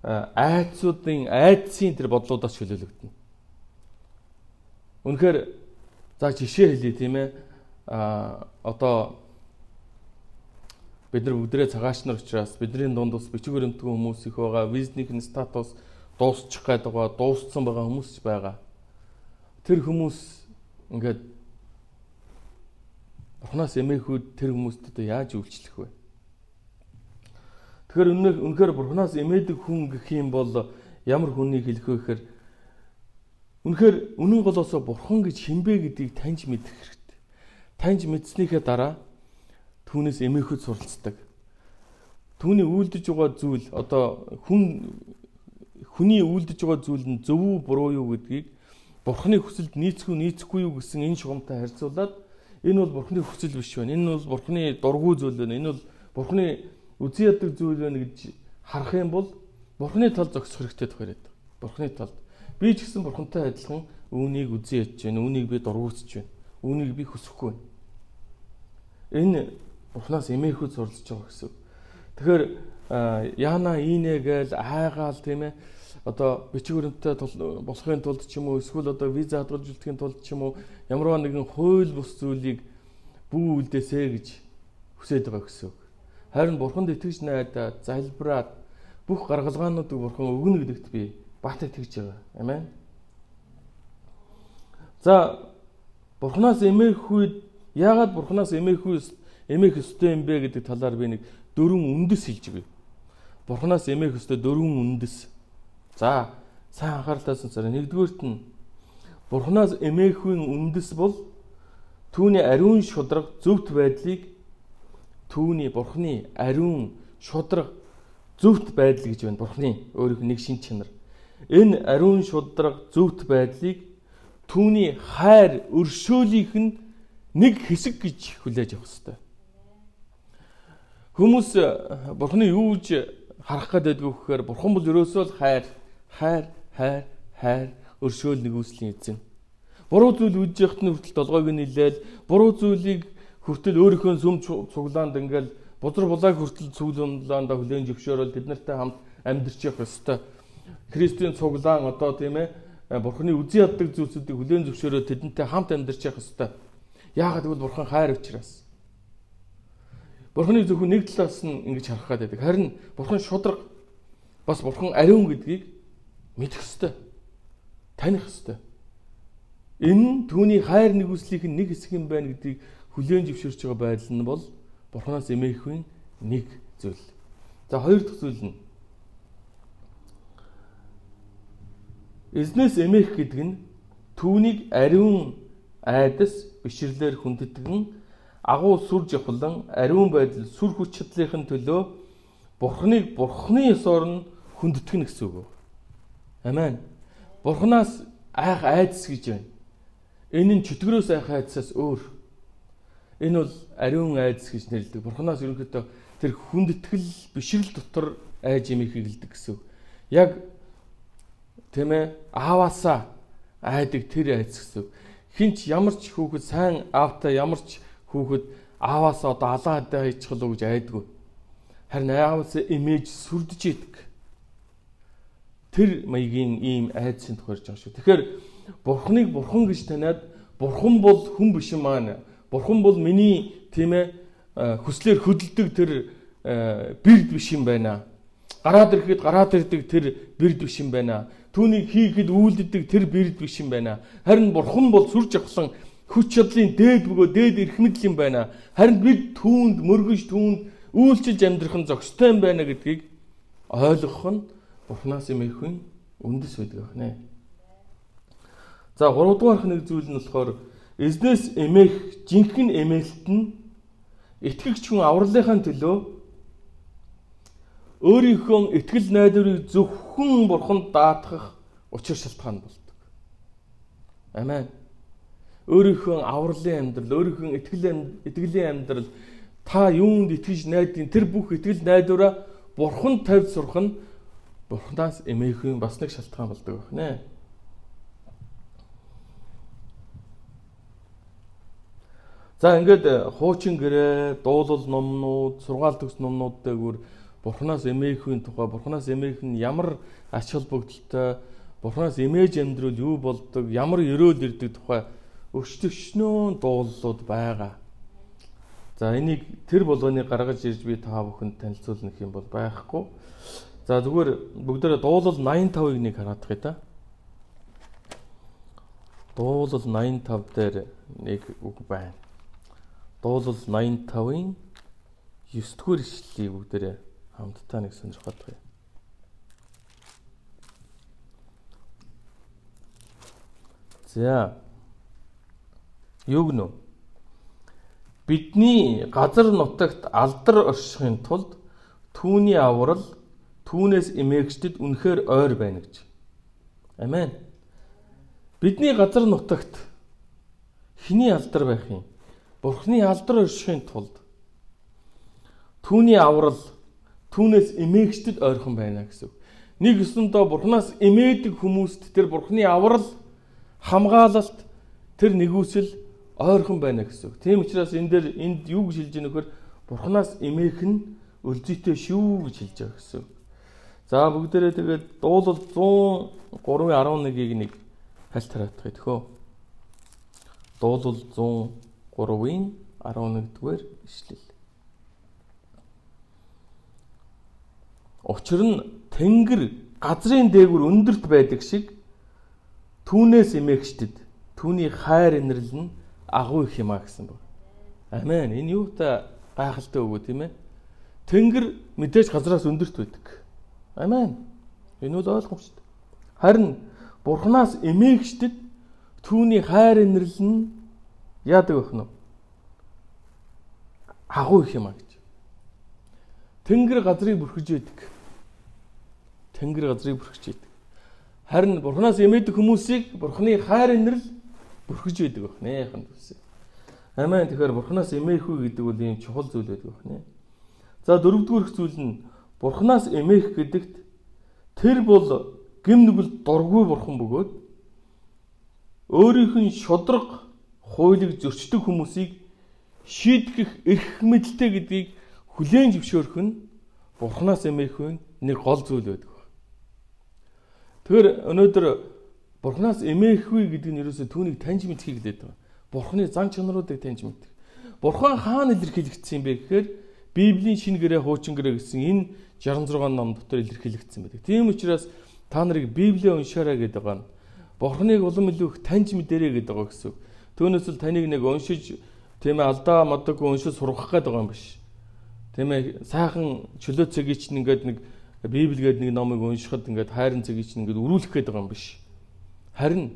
Speaker 1: айцуудын айдсын тэр бодлуудаас чөлөөлөгдөнө. Үнэхээр за жишээ хэлье тийм ээ. А одоо бид нар бүгдээ цагаач нар учраас бидний дунд ус бичиг баримтгүй хүмүүс их байгаа. Визнийхний статус дуусчих гээд байгаа, дууссан байгаа хүмүүс байгаа. Тэр хүмүүс ингээд Бурханаас эмээхүүд тэр хүмүүст одоо яаж үйлчлэх вэ? Тэгэхээр үнэхээр бурхнаас эмээдэг хүн гэх юм бол ямар хүнийг хэлэх вэ гэхээр үнэхээр үнэн голоосоо бурхан гэж хинбэ гэдгийг таньж мэдэх хэрэгтэй. Таньж мэдснийхээ дараа түүнээс эмээхөд суралцдаг. Түүний үйлдэж байгаа зүйл одоо хүн хүний үйлдэж байгаа зүйл нь зөв үү буруу юу гэдгийг бурханы хүсэлд нийцгүй нийцэхгүй юу гэсэн энэ шугамтай харьцуулаад энэ бол бурханы хүсэл биш байна. Энэ бол бурханы дургүй зүйл байна. Энэ бол бурханы үзий ядаг зүйл байна гэж харах юм бол бурханы тал зогсох хэрэгтэй тохиороод. Бурханы талд би ч гэсэн бурхантай адилхан үүнийг үзий ядж байна. Үүнийг би дургуутж байна. Үүнийг би хүсэхгүй байна. Энэ бурханаас эмээхүүд сурлаж байгаа гэсэн. Тэгэхээр яана инэ гээл айгаал тийм ээ одоо бичиг баримттай болохын тулд ч юм уу эсвэл одоо виза хадгалж тулд ч юм уу ямарваа нэгэн хууль бус зүйлийг бүү үлдээсэ гэж хүсэж байгаа гэсэн үг. Харин бурханд итгэж найдаад залбираад бүх гаргалгаануудыг бурхан өгнө гэдэгт би бат итгэж байгаа. Амен. За бурханаас эмээх үед яагаад бурханаас эмээх үед эмээх ёстой юм бэ гэдэг талаар би нэг дөрвөн үндэс хэлж өгье. Бурханаас эмээх ёстой дөрвөн үндэс За сайн анхааралтай сонсороо. Нэгдүгüүрт нь Бурханаас эмээхүйн үндэс бол түүний ариун шудраг зөвхт байдлыг түүний Бурханы ариун шудраг зөвхт байдал гэж байна. Бурханы өөрийнх нэг шин чанар. Энэ ариун шудраг зөвхт байдлыг түүний хайр өршөөлийнх нь нэг хэсэг гэж хүлээж авах хэрэгтэй. Хүмүүс Бурханы юу гэж харах гэдэг вэ гэхээр Бурхан бол ерөөсөө л хайр хайр, хайр, хайр өршөөл нэгүслийн эзэн. Буруу зүйл яхад нь хүртэл толгойг нь нилээл буруу зүйлийг хүртэл өөрийнхөө сүм цуглаанд ингээл бузар булааг хүртэл цуглаанда хүлээн зөвшөөрөл тэд нартай хамт амьдарч явах ёстой. Христийн цуглаан одоо тийм ээ Бурхны үзий яддаг зүйлсүүдийг хүлээн зөвшөөрөө тэдэнтэй хамт амьдарч явах ёстой. Яагаад гэвэл Бурхан хайр учраас. Бурхны зөвхөн нэг талаас нь ингэж харах гэдэг. Харин Бурхан шудраг бас Бурхан ариун гэдгийг мэдэх ёстой. Таних ёстой. Энэ нь түүний хайр нэгүслийнх нь нэг хэсэг юм байна гэдгийг хүлээн зөвшөөрч байгаа байдал нь бол Бурханаас эмээхүйн нэг зүйл. За хоёр дахь зүйл нь Эзнээс эмээх гэдэг нь түүнийг ариун айдас бишрлэр хүндэтгэн агуу сүр жавхлан ариун байдал сүр хүч чадлын төлөө Бурхныг Бурхны ёсоор нь хүндэтгэн гэсэн үг. Амен. Бурханаас айх айдас гэж байна. Энэ нь чөтгөрөөс айх айдасаас өөр. Энэ бол ариун айдас гэж нэрлэдэг. Бурханаас ерөнхийдөө тэр хүндэтгэл бишрэл дотор айж имийг хэлдэг гэсэн. Яг тийм ээ ааваасаа айдаг тэр айдас гэсэн. Хинч ямар ч хүүхэд сайн аавтай ямар ч хүүхэд ааваасаа одоо алаа хадаа хийчихлээ гэж айдгүй. Харин ааваасаа имиж сүрдэж идэг тэр маягийн ийм айдсын тохиорж байгаа шүү. Тэгэхээр Бурхныг Бурхан гэж таниад Бурхан бол хүн биш маань. Бурхан бол миний тийм ээ хүслээр хөдөлдөг тэр бэрд биш юм байна. Гараад ирэхэд гараад ирдэг тэр бэрд биш юм байна. Түүнийг хийхэд үйлддэг тэр бэрд биш юм байна. Харин Бурхан бол сүр жавхлан хүч чадлын дээд бөгөө дээд эрх мэдэл юм байна. Харин бид түүнд мөргөж түүнд үйлчилж амьдрах нь зохистой юм байна гэдгийг ойлгох нь Бурханаас юм ихэн үндэс байдаг ахнэ. За 3 дугаарх нэг зүйл нь болохоор эзнээс эмээх жинхэнэ эмээлт нь итгэгч хүн авралынхаа төлөө өөрийнхөө итгэл найдварыг зөвхөн бурханд даатгах учир шалтгаан болдог. Амен. Өөрийнхөө авралын амьдрал, өөрийнхөө итгэл итгэлийн амьдрал та юунд итгэж найдын тэр бүх итгэл найдвараа бурханд тавьж сурах нь Бурханаас эмээхэн бас нэг шалтгаан болдог байна. За ингээд э, хуучин гэрээ, дуулал номнууд, сургаал төгс номнууд дээгүүр Бурханаас эмээхийн тухай, Бурханаас эмээх нь ямар ач холбогдолтой, Бурханаас эмээж амьдрал юу болдог, ямар өрөөл ирдэг тухай өчтөвчнөө дуулууд байгаа. За энийг тэр болгоныг гаргаж ирж би та бүхэнд танилцуулнах юм бол байхгүй. За зүгээр бүгдээрээ дуулал 85-ыг нэг хараадах да. Дуулал 85 дээр нэг үг байна. Дуулал 85-ын 9 дугаар ишлэлийг бүгдээрээ хамтдаа нэг сонирхоод байна. За. Юу гэнэ? Бидний газар нутагт алдар оршихын тулд түүний аврал түүнээс эмээгчдэд үнэхээр ойр байна гэж. Амен. Бидний газар нутагт хиний алдар байх юм? Бурхны алдар оршихын тулд түүний аврал түүнээс эмээгчдэд ойрхон байна гэсэн. Нэг өсөндөө Бурханаас эмээдэг хүмүүст тэр Бурхны аврал хамгаалалт тэр нэгүсэл ойрхон байна гэсэн. Тийм учраас энэ дээр энд юу гэж хэлж байгаа нөхөр Бурханаас эмээх нь өлзийтэй шүү гэж хэлж байгаа гэсэн. За бүгдээрээ тэгээд дуулал 103:11-ийг нэг хальт хараадах гэхөө. Дуулал 103-ийн 11-р ишлэл. Учир нь Тэнгэр газрын дээгүр өндөрт байдаг шиг түүнээс эмээгчдэд түүний хайр инрэл нь агуу их юмаа гэсэн баг. Амен. Энэ юутай гайхалтай өгөө тийм ээ. Тэнгэр мэдээж газраас өндөрт байдаг. Амен. Энэ бол ойлгомжтой. Харин Бурханаас эмээгчдэд түүний хайр инрэл нь яадаг нь агуу их юмаа гэж. Тэнгэр газрыг бүрхэж байдаг. Тэнгэр газрыг бүрхэж байдаг. Харин Бурханаас эмээдэг хүмүүсийг Бурханы хайр инрэл бүрхэж байдаг байна яхан төсөө. Амен. Тэгэхээр Бурханаас эмээх үү гэдэг бол ийм чухал зүйл байдаг байна. За дөрөвдүгээр зүйл нь Бурханаас эмээх гэдэгт тэр бол гим нүгэл дургүй бурхан бөгөөд өөрийнх нь шудраг хуулийг зөрчдөг хүмүүсийг шийдэх эрх мэдэлтэй гэдгийг хүлээн зөвшөөрөх нь Бурханаас эмээх нь нэг гол зүйл байдаг. Тэгэхээр өнөөдөр Бурханаас эмээхгүй гэдэг нь ерөөсөө түүнийг таньж мэдхийг хэлээд байгаа. Бурханы зан чанаруудыг таньж мэдэх. Бурхан хаана илэрхийлэгдсэн юм бэ гэхээр Библийн шинэ гэрээ хуучин гэрээ гэсэн энэ 66 ном дотор илэрхийлэгдсэн байдаг. Тийм учраас та нарыг Библийг уншаарай гэдэг байгаа нь Бурханыг улам илүү их таньж мэдэрэй гэдэг байгаа гэсэн. Түүнээс л таныг нэг уншиж тийм ээ алдаа модог уншиж сургах гээд байгаа юм биш. Тийм ээ сайхан чөлөө цагийг чинь ингээд нэг Библи гэдэг нэг номыг уншихад ингээд хайрын цагийг чинь ингээд өрүүлэх гээд байгаа юм биш. Харин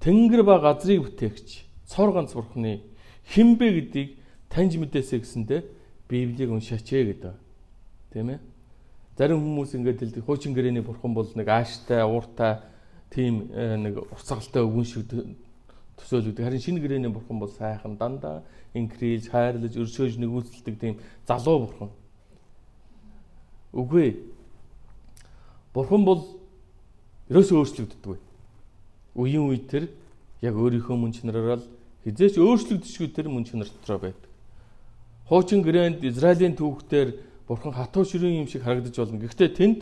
Speaker 1: Тэнгэр ба газрыг бүтээгч цор ганц бурхны хинбэ гэдгийг таньж мэдээсэй гэсэндэ Библийг уншаач ээ гэдэг. Тийм ээ. Зарим хүмүүс ингээд хэлдэг хуучин гэрээний бурхан бол нэг ааштай, ууртай тийм э, нэг уцагалтай өвгөн шиг төсөөлөдөг. Харин шинэ гэрээний бурхан бол сайхан дандаа инкрилж, хайрлаж, өршөөж нэгүүлдэг тийм залуу бурхан. Үгүй. Бурхан бол ерөөсөө өөрчлөгддөг. Үеийн үе тэр яг өөрийнхөө мөн чанараар л хизээч өөрчлөгдөшгүй тэр мөн чанар дотроо байдаг. Хуучин гэрээнд Израилийн түүхтэр Бурхан хатуу ширүүн юм шиг харагдаж болно. Гэхдээ тэнд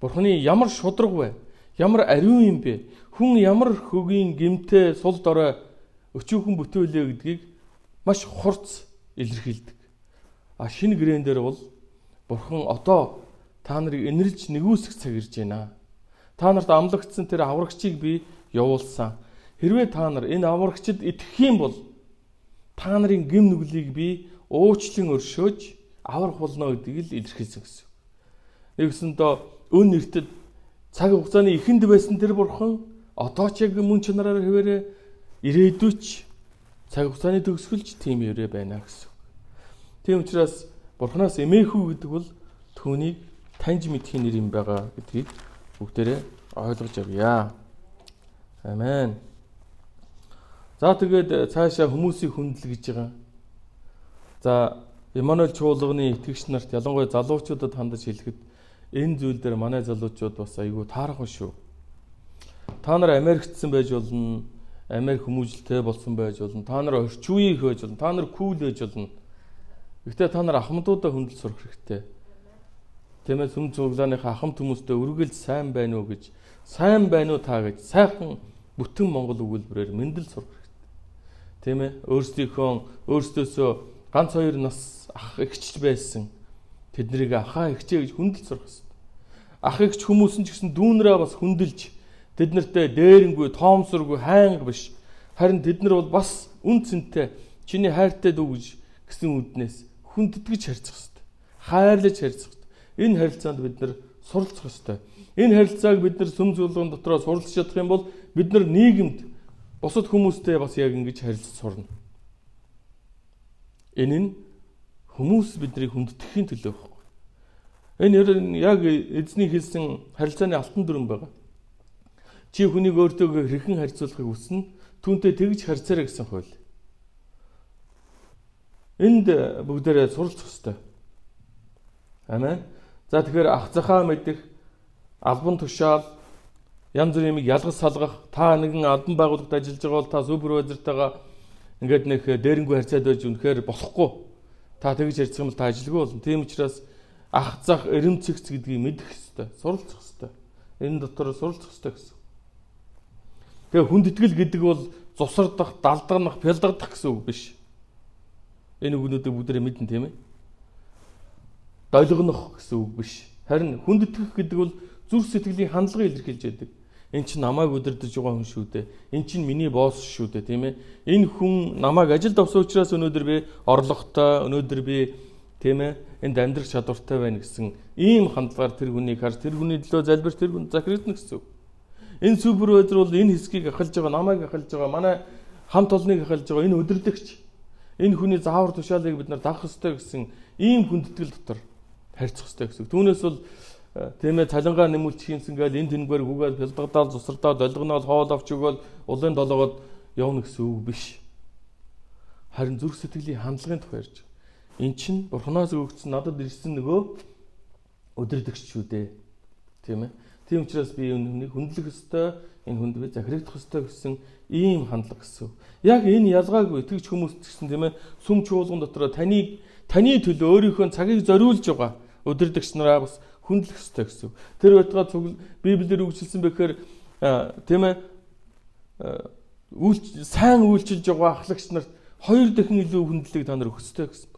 Speaker 1: Бурханы ямар шудраг вэ? Ямар ариун юм бэ? Хүн ямар хөгийн гимтэй сул дорой өчүүхэн бүтээлээ гэдгийг маш хурц илэрхийлдэг. А шинэ гэрээн дээр бол Бурхан одоо та нарыг инэрлж нэгүсэх цаг ирж байна. Та нарт амлагдсан тэр аврагчийг би явуулсан. Хэрвээ та нар энэ аврагчид итгэх юм бол та нарын гим нүглийг би уучлан өршөөж аврах болно гэдгийг л илэрхийлсэн гэсэн. Нэгсэндөө өн нэртэд цаг хугацааны ихэнд байсан тэр бурхан одоо ч яг мөн чанараар хэвээрээ ирээдүйч цаг хугацааны төгсгөлж тийм өрөө байна гэсэн. Тийм учраас Бурханаас эмээхүү гэдэг бол түүнийг таньж мэдхийн нэр юм байгаа гэдгийг бүгдээрээ ойлгож авъя. Амен. За тэгээд цаашаа хүмүүсийг хүндэл гэж байгаа. За Эммануэл чуулганы итгэгч нарт ялангуяа залуучуудад хандаж хэлэхэд энэ зүйл дээр манай залуучууд бас айгүй таарах шүү. Та нар Америктсэн байж болно, Америк хүмүүжлтэй болсон байж болно. Та нар орчин үеийн байж болно. Та нар кул байж болно Гэхдээ та нар ахмадуудаа хөндлөж сурах хэрэгтэй. Тиймээ сүм цуглааныхаа ахмад хүмүүстэй үргэлж сайн байна уу гэж сайн байна уу та гэж сайхан бүтэн монгол өгүүлбэрээр мэндэл сурах хэрэгтэй. Тийм ээ өөрсдийнхөө өөрсдөөсөө ганц хоёр нас ах эгч байсан тэднийг ахаа эгчээ гэж хүндэл сурах хэрэгтэй. Ах эгч хүмүүс нь ч гэсэн дүүнрээ бас хүндэлж тэд нартэй дээрэнгүй тоомсоргүй хайнга биш харин тэд нар бол бас үн цэнтэй чиний хайртай дүү гэж гэсэн үднээс хүндэтгэж харьцах хэрэгтэй. хайрлаж харьцах хэрэгтэй. Энэ харилцаанд бид нар суралцах хэрэгтэй. Энэ харилцааг бид нар сүм зөвлөгөн дотроо суралцж чадах юм бол бид нар нийгэмд бусад хүмүүстэй бас яг ингэж харилцаж сурна. Энэ нь хүмүүс биднийг хүндэтгэхийн төлөө. Энэ яг эзний хэлсэн харилцааны алтан дүрэн байгаа. Чи хүнийг өөртөө хэрхэн харьцуулахыг хүснэ? Түүнтэй тэгж харьцаарай гэсэн хууль. Энд бүгдээрээ суралцах хэрэгтэй. Амен. За тэгэхээр ах захаа мэдих албан тушаал янз бүрийн юм ялгаж салгах та нэгэн албан байгууллагад ажиллаж байгаа бол та супервайзертайгаа ингээд нэг дээрэнгүй харьцаад байж үнэхээр болохгүй. Та тэгж ярьцах юм бол та ажилгүй болно. Тийм учраас ах зах эрэмцэгц гэдгийг мэдэх хэрэгтэй. Суралцах хэрэгтэй. Энэ дотор суралцах хэрэгтэй гэсэн. Тэгээ хүндэтгэл гэдэг бол зусардах, далдганах, пялдагдах гэсэн үг биш. Энэ үгнүүдийг бүгдээрээ мэднэ тийм ээ. Долгонох гэсэн үг биш. Харин хүндэтгэх гэдэг бол зүрх сэтгэлийн хандлагыг илэрхийлж яадаг. Эн чинь намайг удирдах байгаа хүн шүү дээ. Эн чинь миний босс шүү дээ, тийм ээ. Энэ хүн намайг ажилд авсан учраас өнөөдөр би орлоготой, өнөөдөр би тийм ээ энд амьдрах чадвартай байна гэсэн ийм хандлагаар тэр хүнийг харж тэр хүний төлөө залбир тэр хүн захирагдана гэсэн үг. Энэ супервайзер бол энэ хэсгийг ахалж байгаа, намайг ахалж байгаа, манай хамт олныг ахалж байгаа энэ өдөрлөгч. Энэ хүний заавар тушаалыг бид нар дагах ёстой гэсэн ийм хүндэтгэл дотор харьцах ёстой гэсэн. Түүнээс бол Тийм ээ цалингаа нэмүүлчих юмсангээл энэ тэнгээр гүгээд бэлдгadaал зусрдаад олгоноол хоол авч өгөөл улын долоогод явна гэсэн үг биш. Харин зүрх сэтгэлийн хандлагын тухай ярьж. Эн чинь бурхноос өгөгдсөн надад ирсэн нөгөө өдөрдөгч шүү дээ. Тийм ээ. Тийм учраас би энэ хүнийг хүндлэх ёстой, энэ хүнд би захирагдах ёстой гэсэн ийм хандлага гэсэн. Яг энэ ялгаагүй итгэж хүмүүст гэсэн тийм ээ сүм чуулган дотор таныг таны төлөө өөрийнхөө цагийг зориулж байгаа өдөрдөгч нараа бас хүндлэх ёстой гэсэн. Тэр байтугай Библиэр үгжилсэн бэхээр тийм ээ сайн үйлчилж байгаа ахлагч нарт хоёр дахин илүү хүндлэлийг та нар өгөх ёстой гэсэн.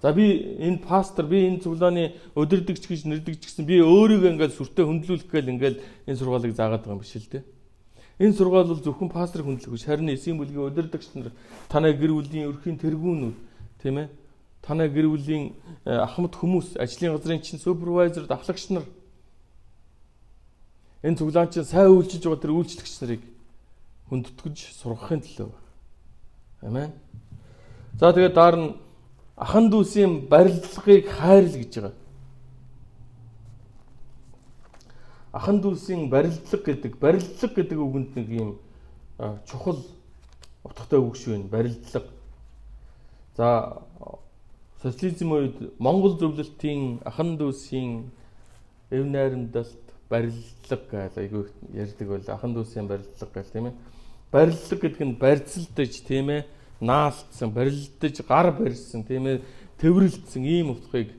Speaker 1: За би энэ пастор би энэ цуглааны өдөрдөгч гэж нэрдэгч гэсэн би өөрийгөө ингээд сүртэй хөндлүүлэх гээл ингээд энэ сургаалыг заагаад байгаа юм биш л дээ. Энэ сургаал бол зөвхөн пастор хөндлөх биш харин эсийн бүлгийн өдөрдөгч нар танай гэр бүлийн өрхийн тэргүүнүүд тийм ээ танай гэр бүлийн э, ахмад хүмүүс, ажлын газрын чинь супервайзер, давхлагч нар энэ цуглаан чинь сайн үйлчилж байгаа тэр үйлчлэгч нарыг хүндэтгэж сургахын төлөө. Амен. За тэгээд дараа нь ахан дүүсийн барилгыг хайрл гэж байгаа. Ахан дүүсийн барилдлага гэдэг, барилдлага гэдэг үгэнд нэг юм чухал утгатай үг шүү энэ барилдлага. За социализм үед Монгол зөвлөлтийн ахан дүүсийн эв найрамдалт барилдлага гэж айгүй ярьдаг бол ахан дүүсийн барилдлага гэл тийм ээ. Барилдлага гэдэг нь барьцалдаж тийм ээ наалтсан, барилдаж, гар барьсан тийм ээ төвөрлөлдсөн ийм утгыг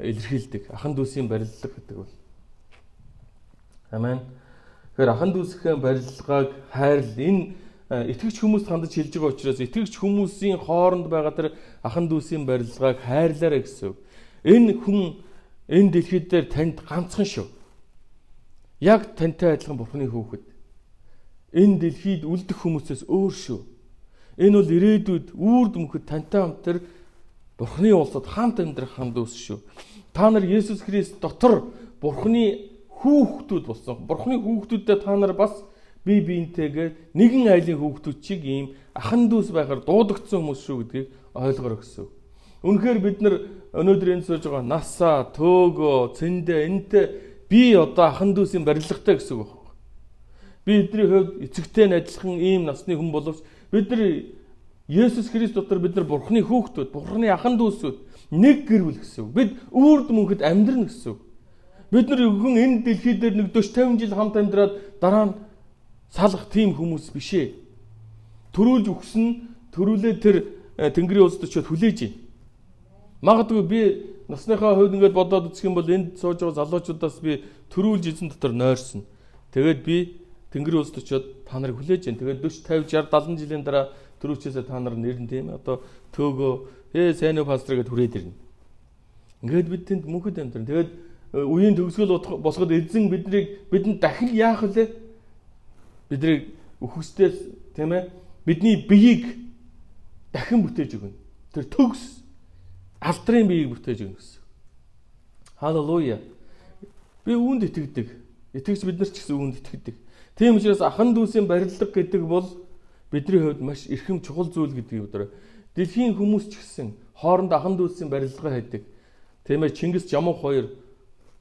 Speaker 1: илэрхийлдэг. Ахан дүүсийн барилдлага гэдэг бол. Амен. Тэгэхээр ахан дүүсийн барилгааг хайрл энэ Э, итгэгч хүмүүст хандаж хэлж байгаа учраас итгэгч хүмүүсийн хооронд байгаа тэр ахан дүүсийн барилгааг хайрлаарай гэсэн. Энэ хүн энэ дэлхийд дээр танд ганцхан шүү. Яг тантай адилхан Бурхны хүүхэд. Энэ дэлхийд үлдэх хүмүүсээс өөр шүү. Энэ бол ирээдүйд үүр дүнхэд тантай хамт тэр Бурхны улсад хамт амьдрах хам дүүс шүү. Та нар Есүс Христ дотор Бурхны хүүхдүүд болсон. Бурхны хүүхдүүдэд та нар бас бие биентэйгээ нэгэн айлын хүүхдүүд чиг ийм ахан дүүс байхаар дуудагдсан хүмүүс шүү гэдгийг ойлгороо гэсэн. Үнэхээр бид нар өнөөдөр энэ сууж байгаа насаа, төөгөө, цэндэ энтэй би одоо ахан дүүсийн барилгатай гэсэн үг байна. Би эдний хувьд эцэгтэй нь адилхан ийм насны хүн боловч бид нар Есүс Христ дотор бид нар Бурхны хүүхдүүд, Бурхны ахан дүүсүүд нэг гэр бүл гэсэн. Бид үрд мөнхөд амьдрна гэсэн. Бид нар хүн энэ дэлхий дээр нэг 40 50 жил хамт амьдраад дараа нь салах тийм хүмүүс биш ээ. Төрүүлж өгсөн төрүүлээ тэр э, Тэнгэрийн улсад очиод хүлээж байна. Магадгүй би насныхаа хувьд ингээд бодоод үзэх юм бол энд сууж байгаа залуучуудаас би төрүүлж эзэн дотор нойрсон. Тэгээд би Тэнгэрийн улсад очиод та нарыг хүлээж байна. Тэгээд 40 50 60 70 жилийн дараа төрүүлчээсээ та нар нэрнэ тийм. Одоо төөгөө ээ сайн уу пастор гэдээ хүрээд ирнэ. Ингээд бид тэнд мөнхөд амьдрын. Тэгээд э, үеийн төгсгөл босгоод эзэн биднийг бидэнд дахин яах вүлээ? биднийг үхсдээс тийм ээ бидний биеийг дахин бүтээж өгнө. Тэр төгс алдрын биеийг бүтээж өгнө гэсэн. Халелуя. Би үүнд итгэдэг. Итгэж бид нар ч гэсэн үүнд итгэдэг. Тийм учраас ахан дүүсийн барилга гэдэг бол бидний хувьд маш эрхэм чухал зүйл гэдгийг өдрөө дэлхийн хүмүүс ч гэсэн хооронд ахан дүүсийн барилга хайдаг. Тийм ээ Чингис Жамух хоёр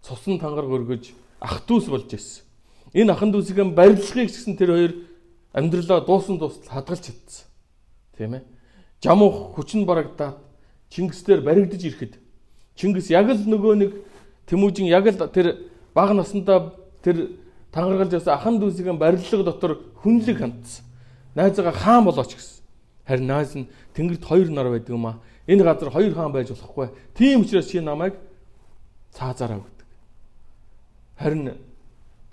Speaker 1: цусан тангар өргөж ах дүүс болж ирсэн. Энэ ахан дүүсийн барилгыг гэсэн тэр хоёр амьдралаа дуусан дуустал хадгалж чадсан. Тийм ээ. Жамух хүчин барагдаад Чингисээр баригдаж ирэхэд Чингис яг л нөгөө нэг Тэмүүжин яг л тэр бага насндаа тэр тангаргалж явсан ахан дүүсийн барилга дотор хүнлэг хандсан. Найзгаа хаан болооч гэсэн. Харин найз нь тэнгэрт хоёр нар байдаг юм аа. Энэ газар хоёр хаан байж болохгүй. Тийм учраас чи намайг цаазаараа өгдөг. Харин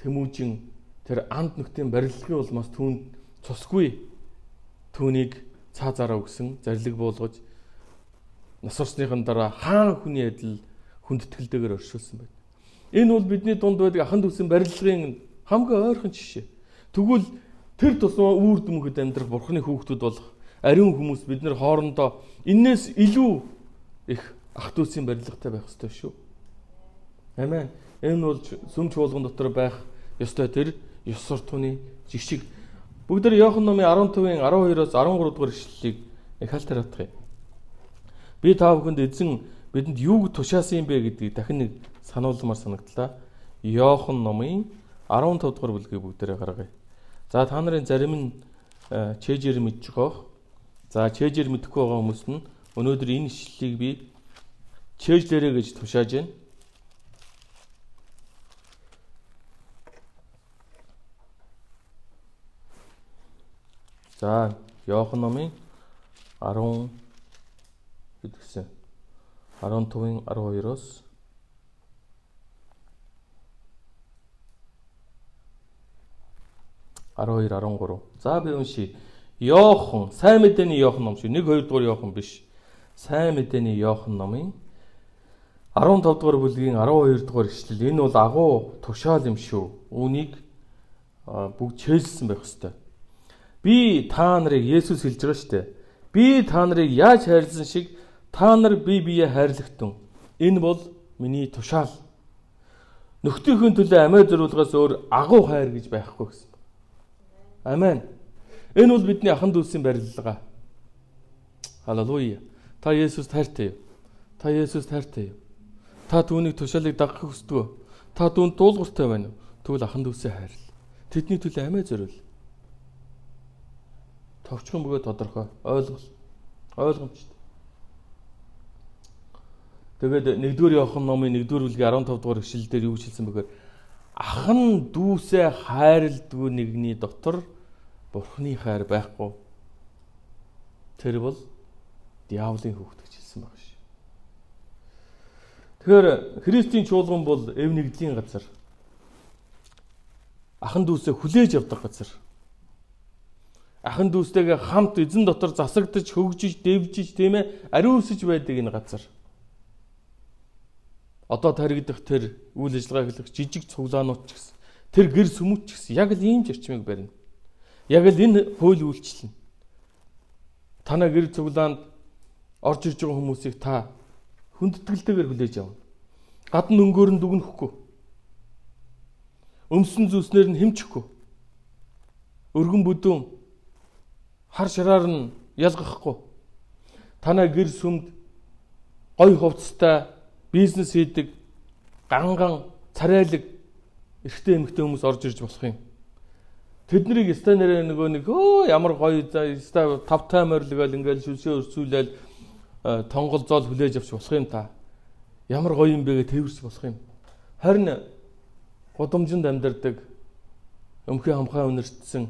Speaker 1: Тэмүүжин тэр анд нөхдийн барилгын улмаас түүнд цусгүй түүнийг цаазаараа өгсөн, зарлиг буулгаж насварсныхан дараа хаан хүний адил хүндэтгэлтэйгээр оршуулсан байна. Энэ бол бидний дунд байдаг ахан дүүсийн барилгын хамгийн ойрхон жишээ. Тэгвэл тэр тусмаа үүр дүмхэд амьдрах бурхны хүүхдүүд болох ариун хүмүүс бид нар хоорондоо энээс илүү их ах дүүсийн барилгатай байх ёстой шүү. Амен. Энэ бол сүм чуулган дотор байх ёстой тэр ёс суртахууны жишг. Бүгд нар Иохан номын 19-ийн 12-оос 13 дугаар ишлэлийг хараадах юм. Би та бүхэнд эзэн бидэнд юуг тушаасан юм бэ гэдгийг дахин нэг сануулмаар санагдлаа. Иохан номын 15 дугаар бүлгийг бүгдээрээ гаргая. За та нарын зарим нь э, чэжээр мэдчих гоох. За чэжээр мэдэхгүй байгаа хүмүүс нь өнөөдөр энэ ишлэлийг би чэжлэрэ гэж тушааж байна. За Иохан номын 10 гэдгсэн 15-ын 12-оос 12 13. За би уншия. Йохан, сайн мэдээний Йохан ном шиг 1 2 дугаар Йохан биш. Сайн мэдээний Йохан номын 15 дугаар бүлгийн 12 дугаар ишлэл. Энэ бол агуу тушаал юм шүү. Үүнийг бүгд чэйжсэн байх ёстой. Би та нарыг Есүс хэлж байгаа шүү дээ. Би та нарыг яаж хайрлсан шиг та нар бие бие хайрлагтун. Энэ бол миний тушаал. Нөхдийнхөө төлөө амиа зориулгаас өөр агуу хайр гэж байхгүй гэсэн. Амен. Энэ бол бидний ахан дүүсийн барилга. Халелуя. Та Есүс тайртай юу? Та Есүс тайртай юу? Та түүнийг тушаалыг дагахыг хүсдэг үү? Та түүнд дуулууртай байна уу? Тэгвэл ахан дүүсээ хайрл. Тэдний төлөө амиа зориул. Товчхон бөгөөд тодорхой ойлгол. Ойлгомжтой. Тэгээд 1-р Иохан номын 1-р бүлгийн 15 дугаар ишлэл дээр юу хэлсэн бэхээр ахан дүүсээ хайрладгүй нэгний дотор бурхны хайр байхгүй. Тэр бол диаволын хүүхэд гэж хэлсэн баг ш. Тэгэхээр Христийн чуулган бол эв нэгдлийн газар. Ахан дүүсээ хүлээж явдаг газар. Ахан дүүстэйгээ хамт эзэн дотор засагдж, хөгжиж, дэвжиж, тийм ээ, ариусж байдаг энэ газар одоо таригдах тэр үйл ажиллагаа эхлэх жижиг цуглаанууд ч гэсэн тэр гэр сүмүүд ч гэсэн яг л ийм зарчмыг барина. Яг л энэ хууль үйлчлэн. Танаа гэр цуглаанд орж ирж байгаа хүмүүсийг та хүндэтгэлтэйгээр хүлээж авна. Гадна өнгөөр нь дүгнэхгүй. Өмсөн зүснэр нь хэмчихгүй. Өргөн бүдүүн хар шараар нь ялгахгүй. Танаа гэр сүмд гой хувцастай бизнес хийдэг ганган царайлаг эрэгтэй эмэгтэй хүмүүс орж ирж болох юм. Тэднийг ста нэрээ нөгөө нэг өө ямар гоё ста тавтай морилгоол ингээл шүлшээ өрсүүлээл э, тонгол зоол хүлээж авч болох юм та. Ямар гоё юм бэ гэ тэрс болох юм. Харин гудамжинд амьдардаг өмхий хамхаа өнөртсөн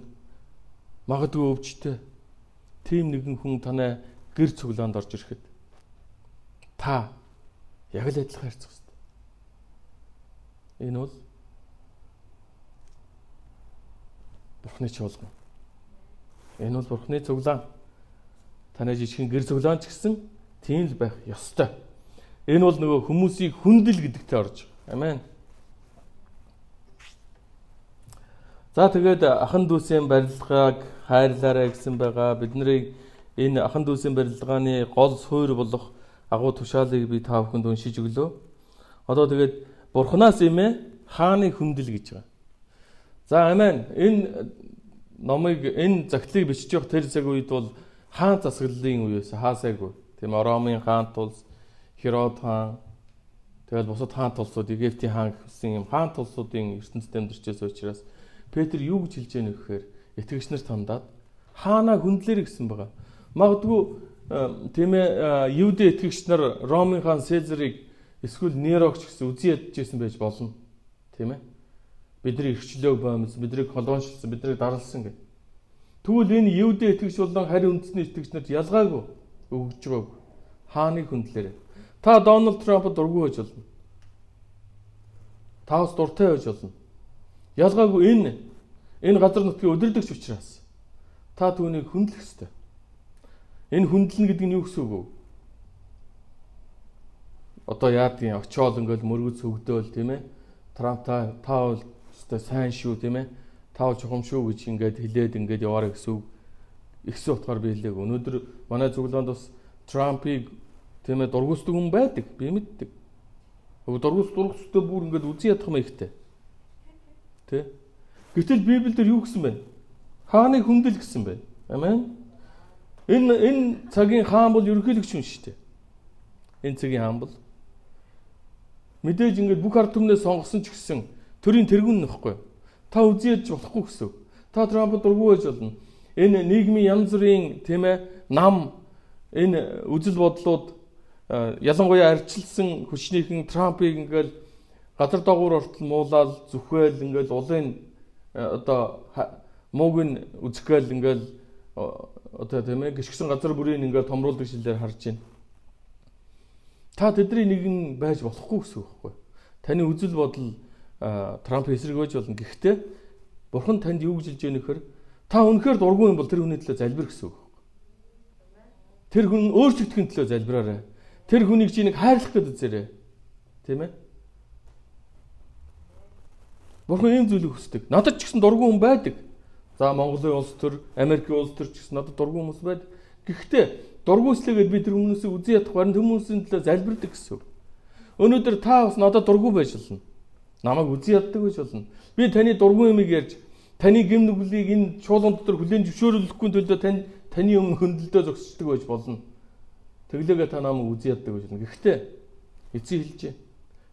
Speaker 1: магадгүй өвчтэй тийм нэгэн хүн танай гэр цуглаанд орж ирэхэд та яг л адилхан харьцах хэрэгтэй. Энэ бол Бурхны чуулган. Энэ бол Бурхны цуглаан. Танай жижигхэн гэр цуглаан ч гэсэн тийм л байх ёстой. Энэ бол нөгөө хүмүүсийг хүндэл гэдэгтэй орж байгаа. Амен. За тэгээд ахан дүүсийн барилгааг хайрлаарай гэсэн байгаа. Бид нарыг энэ ахан дүүсийн барилгааны гол суурь болох агуу тушаалыг би та бүхэнд уншиж өглөө. Одоо тэгээд Бурханаас имэ хааны хүндэл гэж байгаа. За амен. Энэ номыг энэ загтлыг бичиж явах тэр цаг үед бол хаан засаглалын үе байсан. Хаасайгүй. Тийм Ромын хаан тулс, Херод хаан, тэгэл бусад хаан тулсууд, Египтийн хаан гэсэн юм хаан тулсуудын ертөнцид амьдарчээс учраас Петр юу гэж хэлж яах вэ гэхээр итгэгч нар тандаад хаанаа хүндлэр гэсэн байгаа. Магадгүй тийм ээ Юудэ итгэгч нар Ромын хаан Цезарыг эсвэл Нерогч гэсэн үзий ядчихсан байж болно. Тийм ээ бидний ирчлөө боомс, биднийг колончлсон, биднийг даралсан гэх. Тэгвэл энэ Юудэ итгэгч болон харин үндэсний итгэгч нарт ялгаагүй өгж байгааг. Хааны хүндлэр. Та Дональд Трампд дургүй байж болно. Та бас дуртай байж болно. Ялгаагүй энэ энэ газар нутгийн өдөрлөгч учраас та түүнийг хүндлэх ёстой. Энэ хүндлэн гэдэг нь юу гэсэн үг вэ? Одоо яадгийн очиол ингээл мөргөц хөгдөөл тийм ээ. Трамп та та бол өстой сайн шүү тийм ээ. Тав чухам шүү гэж ингээд хэлээд ингээд яваарай гэсэн үг. Ихсэн утгаар би хэлээг. Өнөөдөр манай зөвлөнд бас Трампыг тийм ээ дургуусдаг хүн байдаг. Би мэддэг. Дургуус дургуустай бүр ингээд үзий ядах юм ихтэй. Тэ? Гэтэл Библиэлд юу гэсэн бэ? Хааны хүндэл гэсэн бэ? Амен. Энэ энэ цагийн хаан бол ерөнхийлөгч хүн шүү дээ. Энэ цагийн хаан бол мэдээж ингээд бүх ард түмнээ сонгосон ч гэсэн Төрийн тэргүүн нөхгүй. Та үзьеж болохгүй гэсэн. Та Трамп дургүй байж болно. Энэ нийгмийн янз бүрийн тийм ээ нам энэ үзэл бодлууд ялангуяа арчилсан хүчнийхэн Трампыг ингээл газар доогуур ортол муулаад зүхвэл ингээл улын одоо мууг нь үзэхгээл ингээл одоо тийм ээ гიშгсэн газар бүрийн ингээд томруулдаг шилээр харж байна. Та тэдний нэгэн байж болохгүй гэсэн үг байхгүй. Таны үзэл бодол Трамп эсэргөөж болно. Гэхдээ Бурхан танд юу гэж хэлж яах вэ? Та үнэхээр дургүй юм бол тэр хүний төлөө залбир гэсэн үг. Тэр хүн өөрчлөгдөхийн төлөө залбираарай. Тэр хүнийг чи нэг хайрлах гэдэг үзээрэй. Тийм ээ? Бурхан ийм зүйлийг хүсдэг. Надад ч гэсэн дургүй хүн байдаг. За Монголын улс төр, Америкийн улс төр ч гэсэн надад дургүй хүмүүс байдаг. Гэхдээ дургүйслээгээд би тэр хүмүүсийг үзий ядах барин хүмүүсийн төлөө залбирдаг гэсэн. Өнөөдөр та бас надад дургүй байж болно. Намайг үзий яддаг гэж болно. Би таны дургүй юмыг ярьж таны гим нүглийг энэ чуулган дотор хүлээн зөвшөөрөхгүй төлөө тань таны өмнө хөндлөлтөө зогсчдаг байж болно. Тэглээгээ та намайг үзий яддаг гэж болно. Гэхдээ эцэг хэлж байна.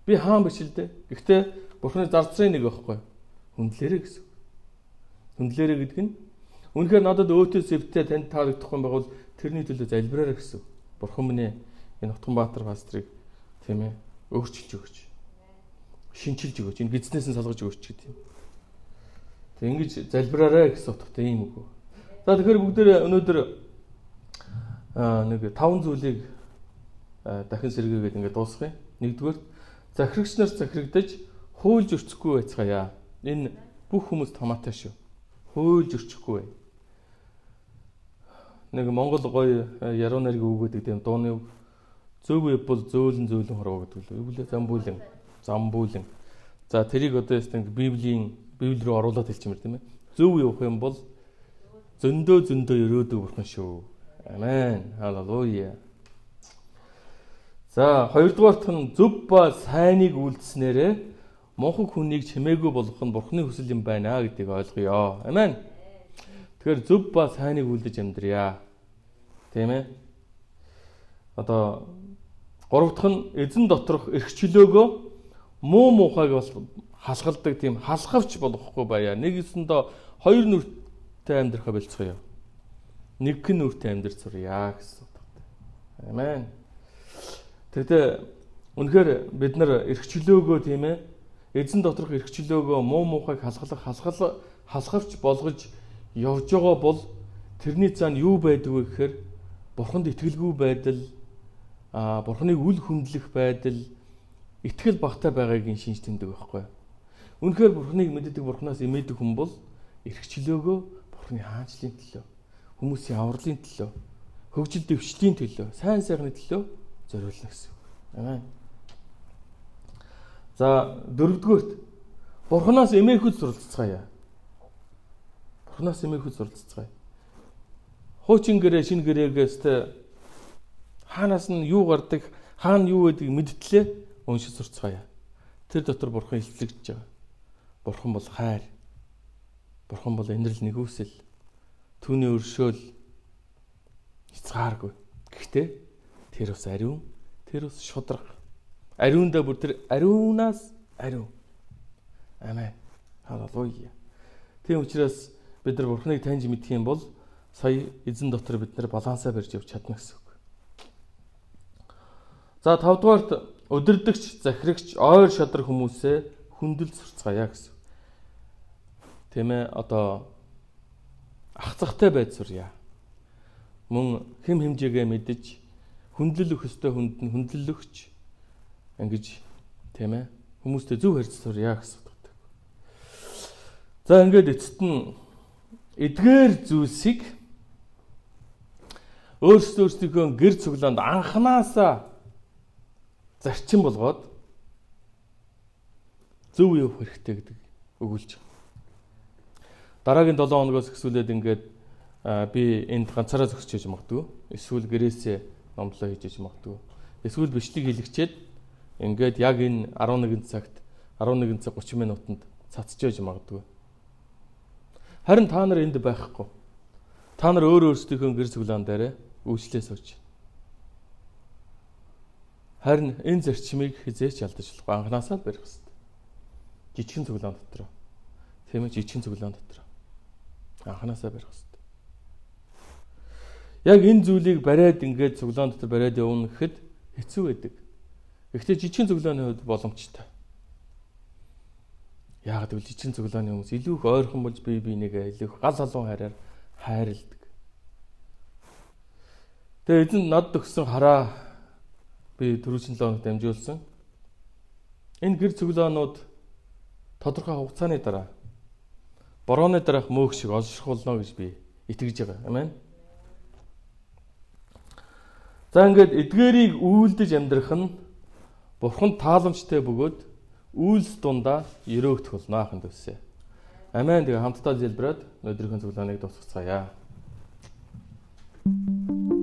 Speaker 1: Би хаан биш л дээ. Гэхдээ Бурхны зарцрын нэг байхгүй. Хөндлөрөө гэсэн. Хөндлөрөө гэдэг нь үнэхээр надад өөтөө сэвтээ танд таалагдах юм бол тэрний төлөө залбираарай гэсэн. Бурхан минь энэ Утган Баатар пастрыг тийм ээ өөрчилж өгч шинчилж өгөөч. Энэ бизнесээ салгаж өгөөч гэдэг юм. Тэг ингэж залбираарай гэсэн утгатай юм үг. За тэгэхээр бүгдээ өнөөдөр нэг таван зүйлийг дахин сэргээгээд ингээд дуусгая. Нэгдүгээр захирагч нар захирагдаж хуульж өрцөхгүй байцгаая. Энэ бүх хүмүүс томаатай шүү. Хуульж өрчихгүй. Нэг Монгол гоё яруу найргийн үг гэдэг тийм дууны үг. Зөв үе бол зөөлөн зөөлөн хорвоо гэдэг л. Эвлээ замбуулан замбуулан. За тэрийг одоо ястан Библийн Библи рүү оруулаад хэлчихмээр тийм ээ. Зөв явах юм бол зөндөө зөндөө өрөөдөг бурхан шүү. Амен. Халелуя. За хоёрдугаарт нь зөв ба сайныг үйлдэснээрээ мунхаг хүнийг чимээгүй болгох нь бурхны хүсэл юм байна гэдгийг ойлгоё. Амен. Тэгэхээр зөв ба сайныг үйлдэж амьдрья. Тийм ээ. Одоо гурав дахь нь эзэн доторх эрх чөлөөгөө муу муухайг бас хасгалдаг тийм халахвч болохгүй байя. Нэгэсэндээ хоёр нүртэй амьдрахаа болцгоё. Нэг гэн нүртэй амьдрч сурья гэсэн утгатай. Амен. Тэгтээ үнэхээр бид нар эрхчлөөгөө тийм ээ эзэн доторх эрхчлөөгөө муу муухайг хасгалах хасгал хасгавч болгож явж байгаа бол тэрний цаана юу байдг вэ гэхээр бурханд итгэлгүй байдал а бурханыг үл хүндлэх байдал итгэл багтай байгаагийн шинж тэмдэг байхгүй. Үнэхээр Бурхныг мэддэг Бурхнаас имээдэг хүн бол эрхчлөөгөө Бурхны хаанчлалын төлөө, хүмүүсийн авралын төлөө, хөгжил дэвшлийн төлөө, сайн сайхны төлөө зориулна гэсэн. Амен. За дөрөвдүгürt Бурханаас эмээхүйд суралцгаая. Бурханаас эмээхүйд суралцгаая. Хуучин гэрээ, шин гэрээгээс тэ хаанаас нь юу гардаг, хаана юу байдгийг мэдтлээ уншиж сурцгаая. Тэр дотор бурхан илчлэгдэж байгаа. Бурхан бол хайр. Бурхан бол энэрл нэгүсэл. Түүний өршөөл хязгааргүй. Гэхдээ тэр бас ариун, тэр бас шудраг. Ариундаа бүр тэр ариунаас ариун. Амен. Халелуя. Тийм учраас бид нар Бурхныг таньж мэдэх юм бол сая эзэн дотор бид нар балансаа барьж явж чадна гэсэн үг. За 5 дугаарт өдөрдөгч, захирагч, ойр шадар хүмүүсээ хүндэл сурцгаая гэсэн. Тийм ээ одоо ах захтай байд сурья. Мөн хэм хэмжээгээ мэдж хүндлэл өгөх ёстой хүнд нь хүндлэл өгч ингэж тийм ээ хүмүүстэй зөв харьц сурья гэсэн За ингээд эцэст нь эдгээр зүйлсийг өөрсдөө өөрсдийнхөө гэр цуглаанд анханасаа зарчим болгоод зөв явах хэрэгтэй гэдэг өгүүлж байна. Дараагийн 7 хоногоос эхсүүлээд ингээд би энд ганцаараа зогсож яж магадгүй. Эсвэл гэрээсээ номлоо хийж яж магадгүй. Эсвэл бичлэг хийлгчээд ингээд яг энэ 11 цагт 11 цаг 30 минутанд цацж яж магадгүй. Харин та нар энд байхгүй. Та нар өөр өөрсдийнхөө гэр цуглаан дээр үйлчлээ сууж. Харин энэ зарчмыг хизээч алдаж болохгүй анханасаа барих хэрэгтэй. Жижигэн цуглаан дотор. Тийм ээ жижигэн цуглаан дотор. Анханасаа барих хэрэгтэй. Яг энэ зүйлийг бариад ингээд цуглаан дотор бариад явна гэхэд хэцүү байдаг. Гэхдээ жижигэн цуглааны хувьд боломжтой. Яагаад гэвэл жижигэн цоглооны хүмүүс илүү их ойрхон болж бие бинийгээ илүү их гал халуун хараар хайрладаг. Тэгээ эзэн над өгсөн хараа би түрүүчэн лооног дамжуулсан. Энэ гэр цоглоонууд тодорхой хугацааны дараа борооны дараах мөөх шиг олшруулно гэж би итгэж байгаа. Амен. За ингээд эдгээрийг үйлдэж амьдрах нь Бурхан тааламжтай бөгөөд үйлс дундаа өрөөгдөх болно ахын төсөө. Амен. Тэгээ хамтдаа зэлбрээд өдрийнхөө цуглааныг дуусгацгаая. Thank you.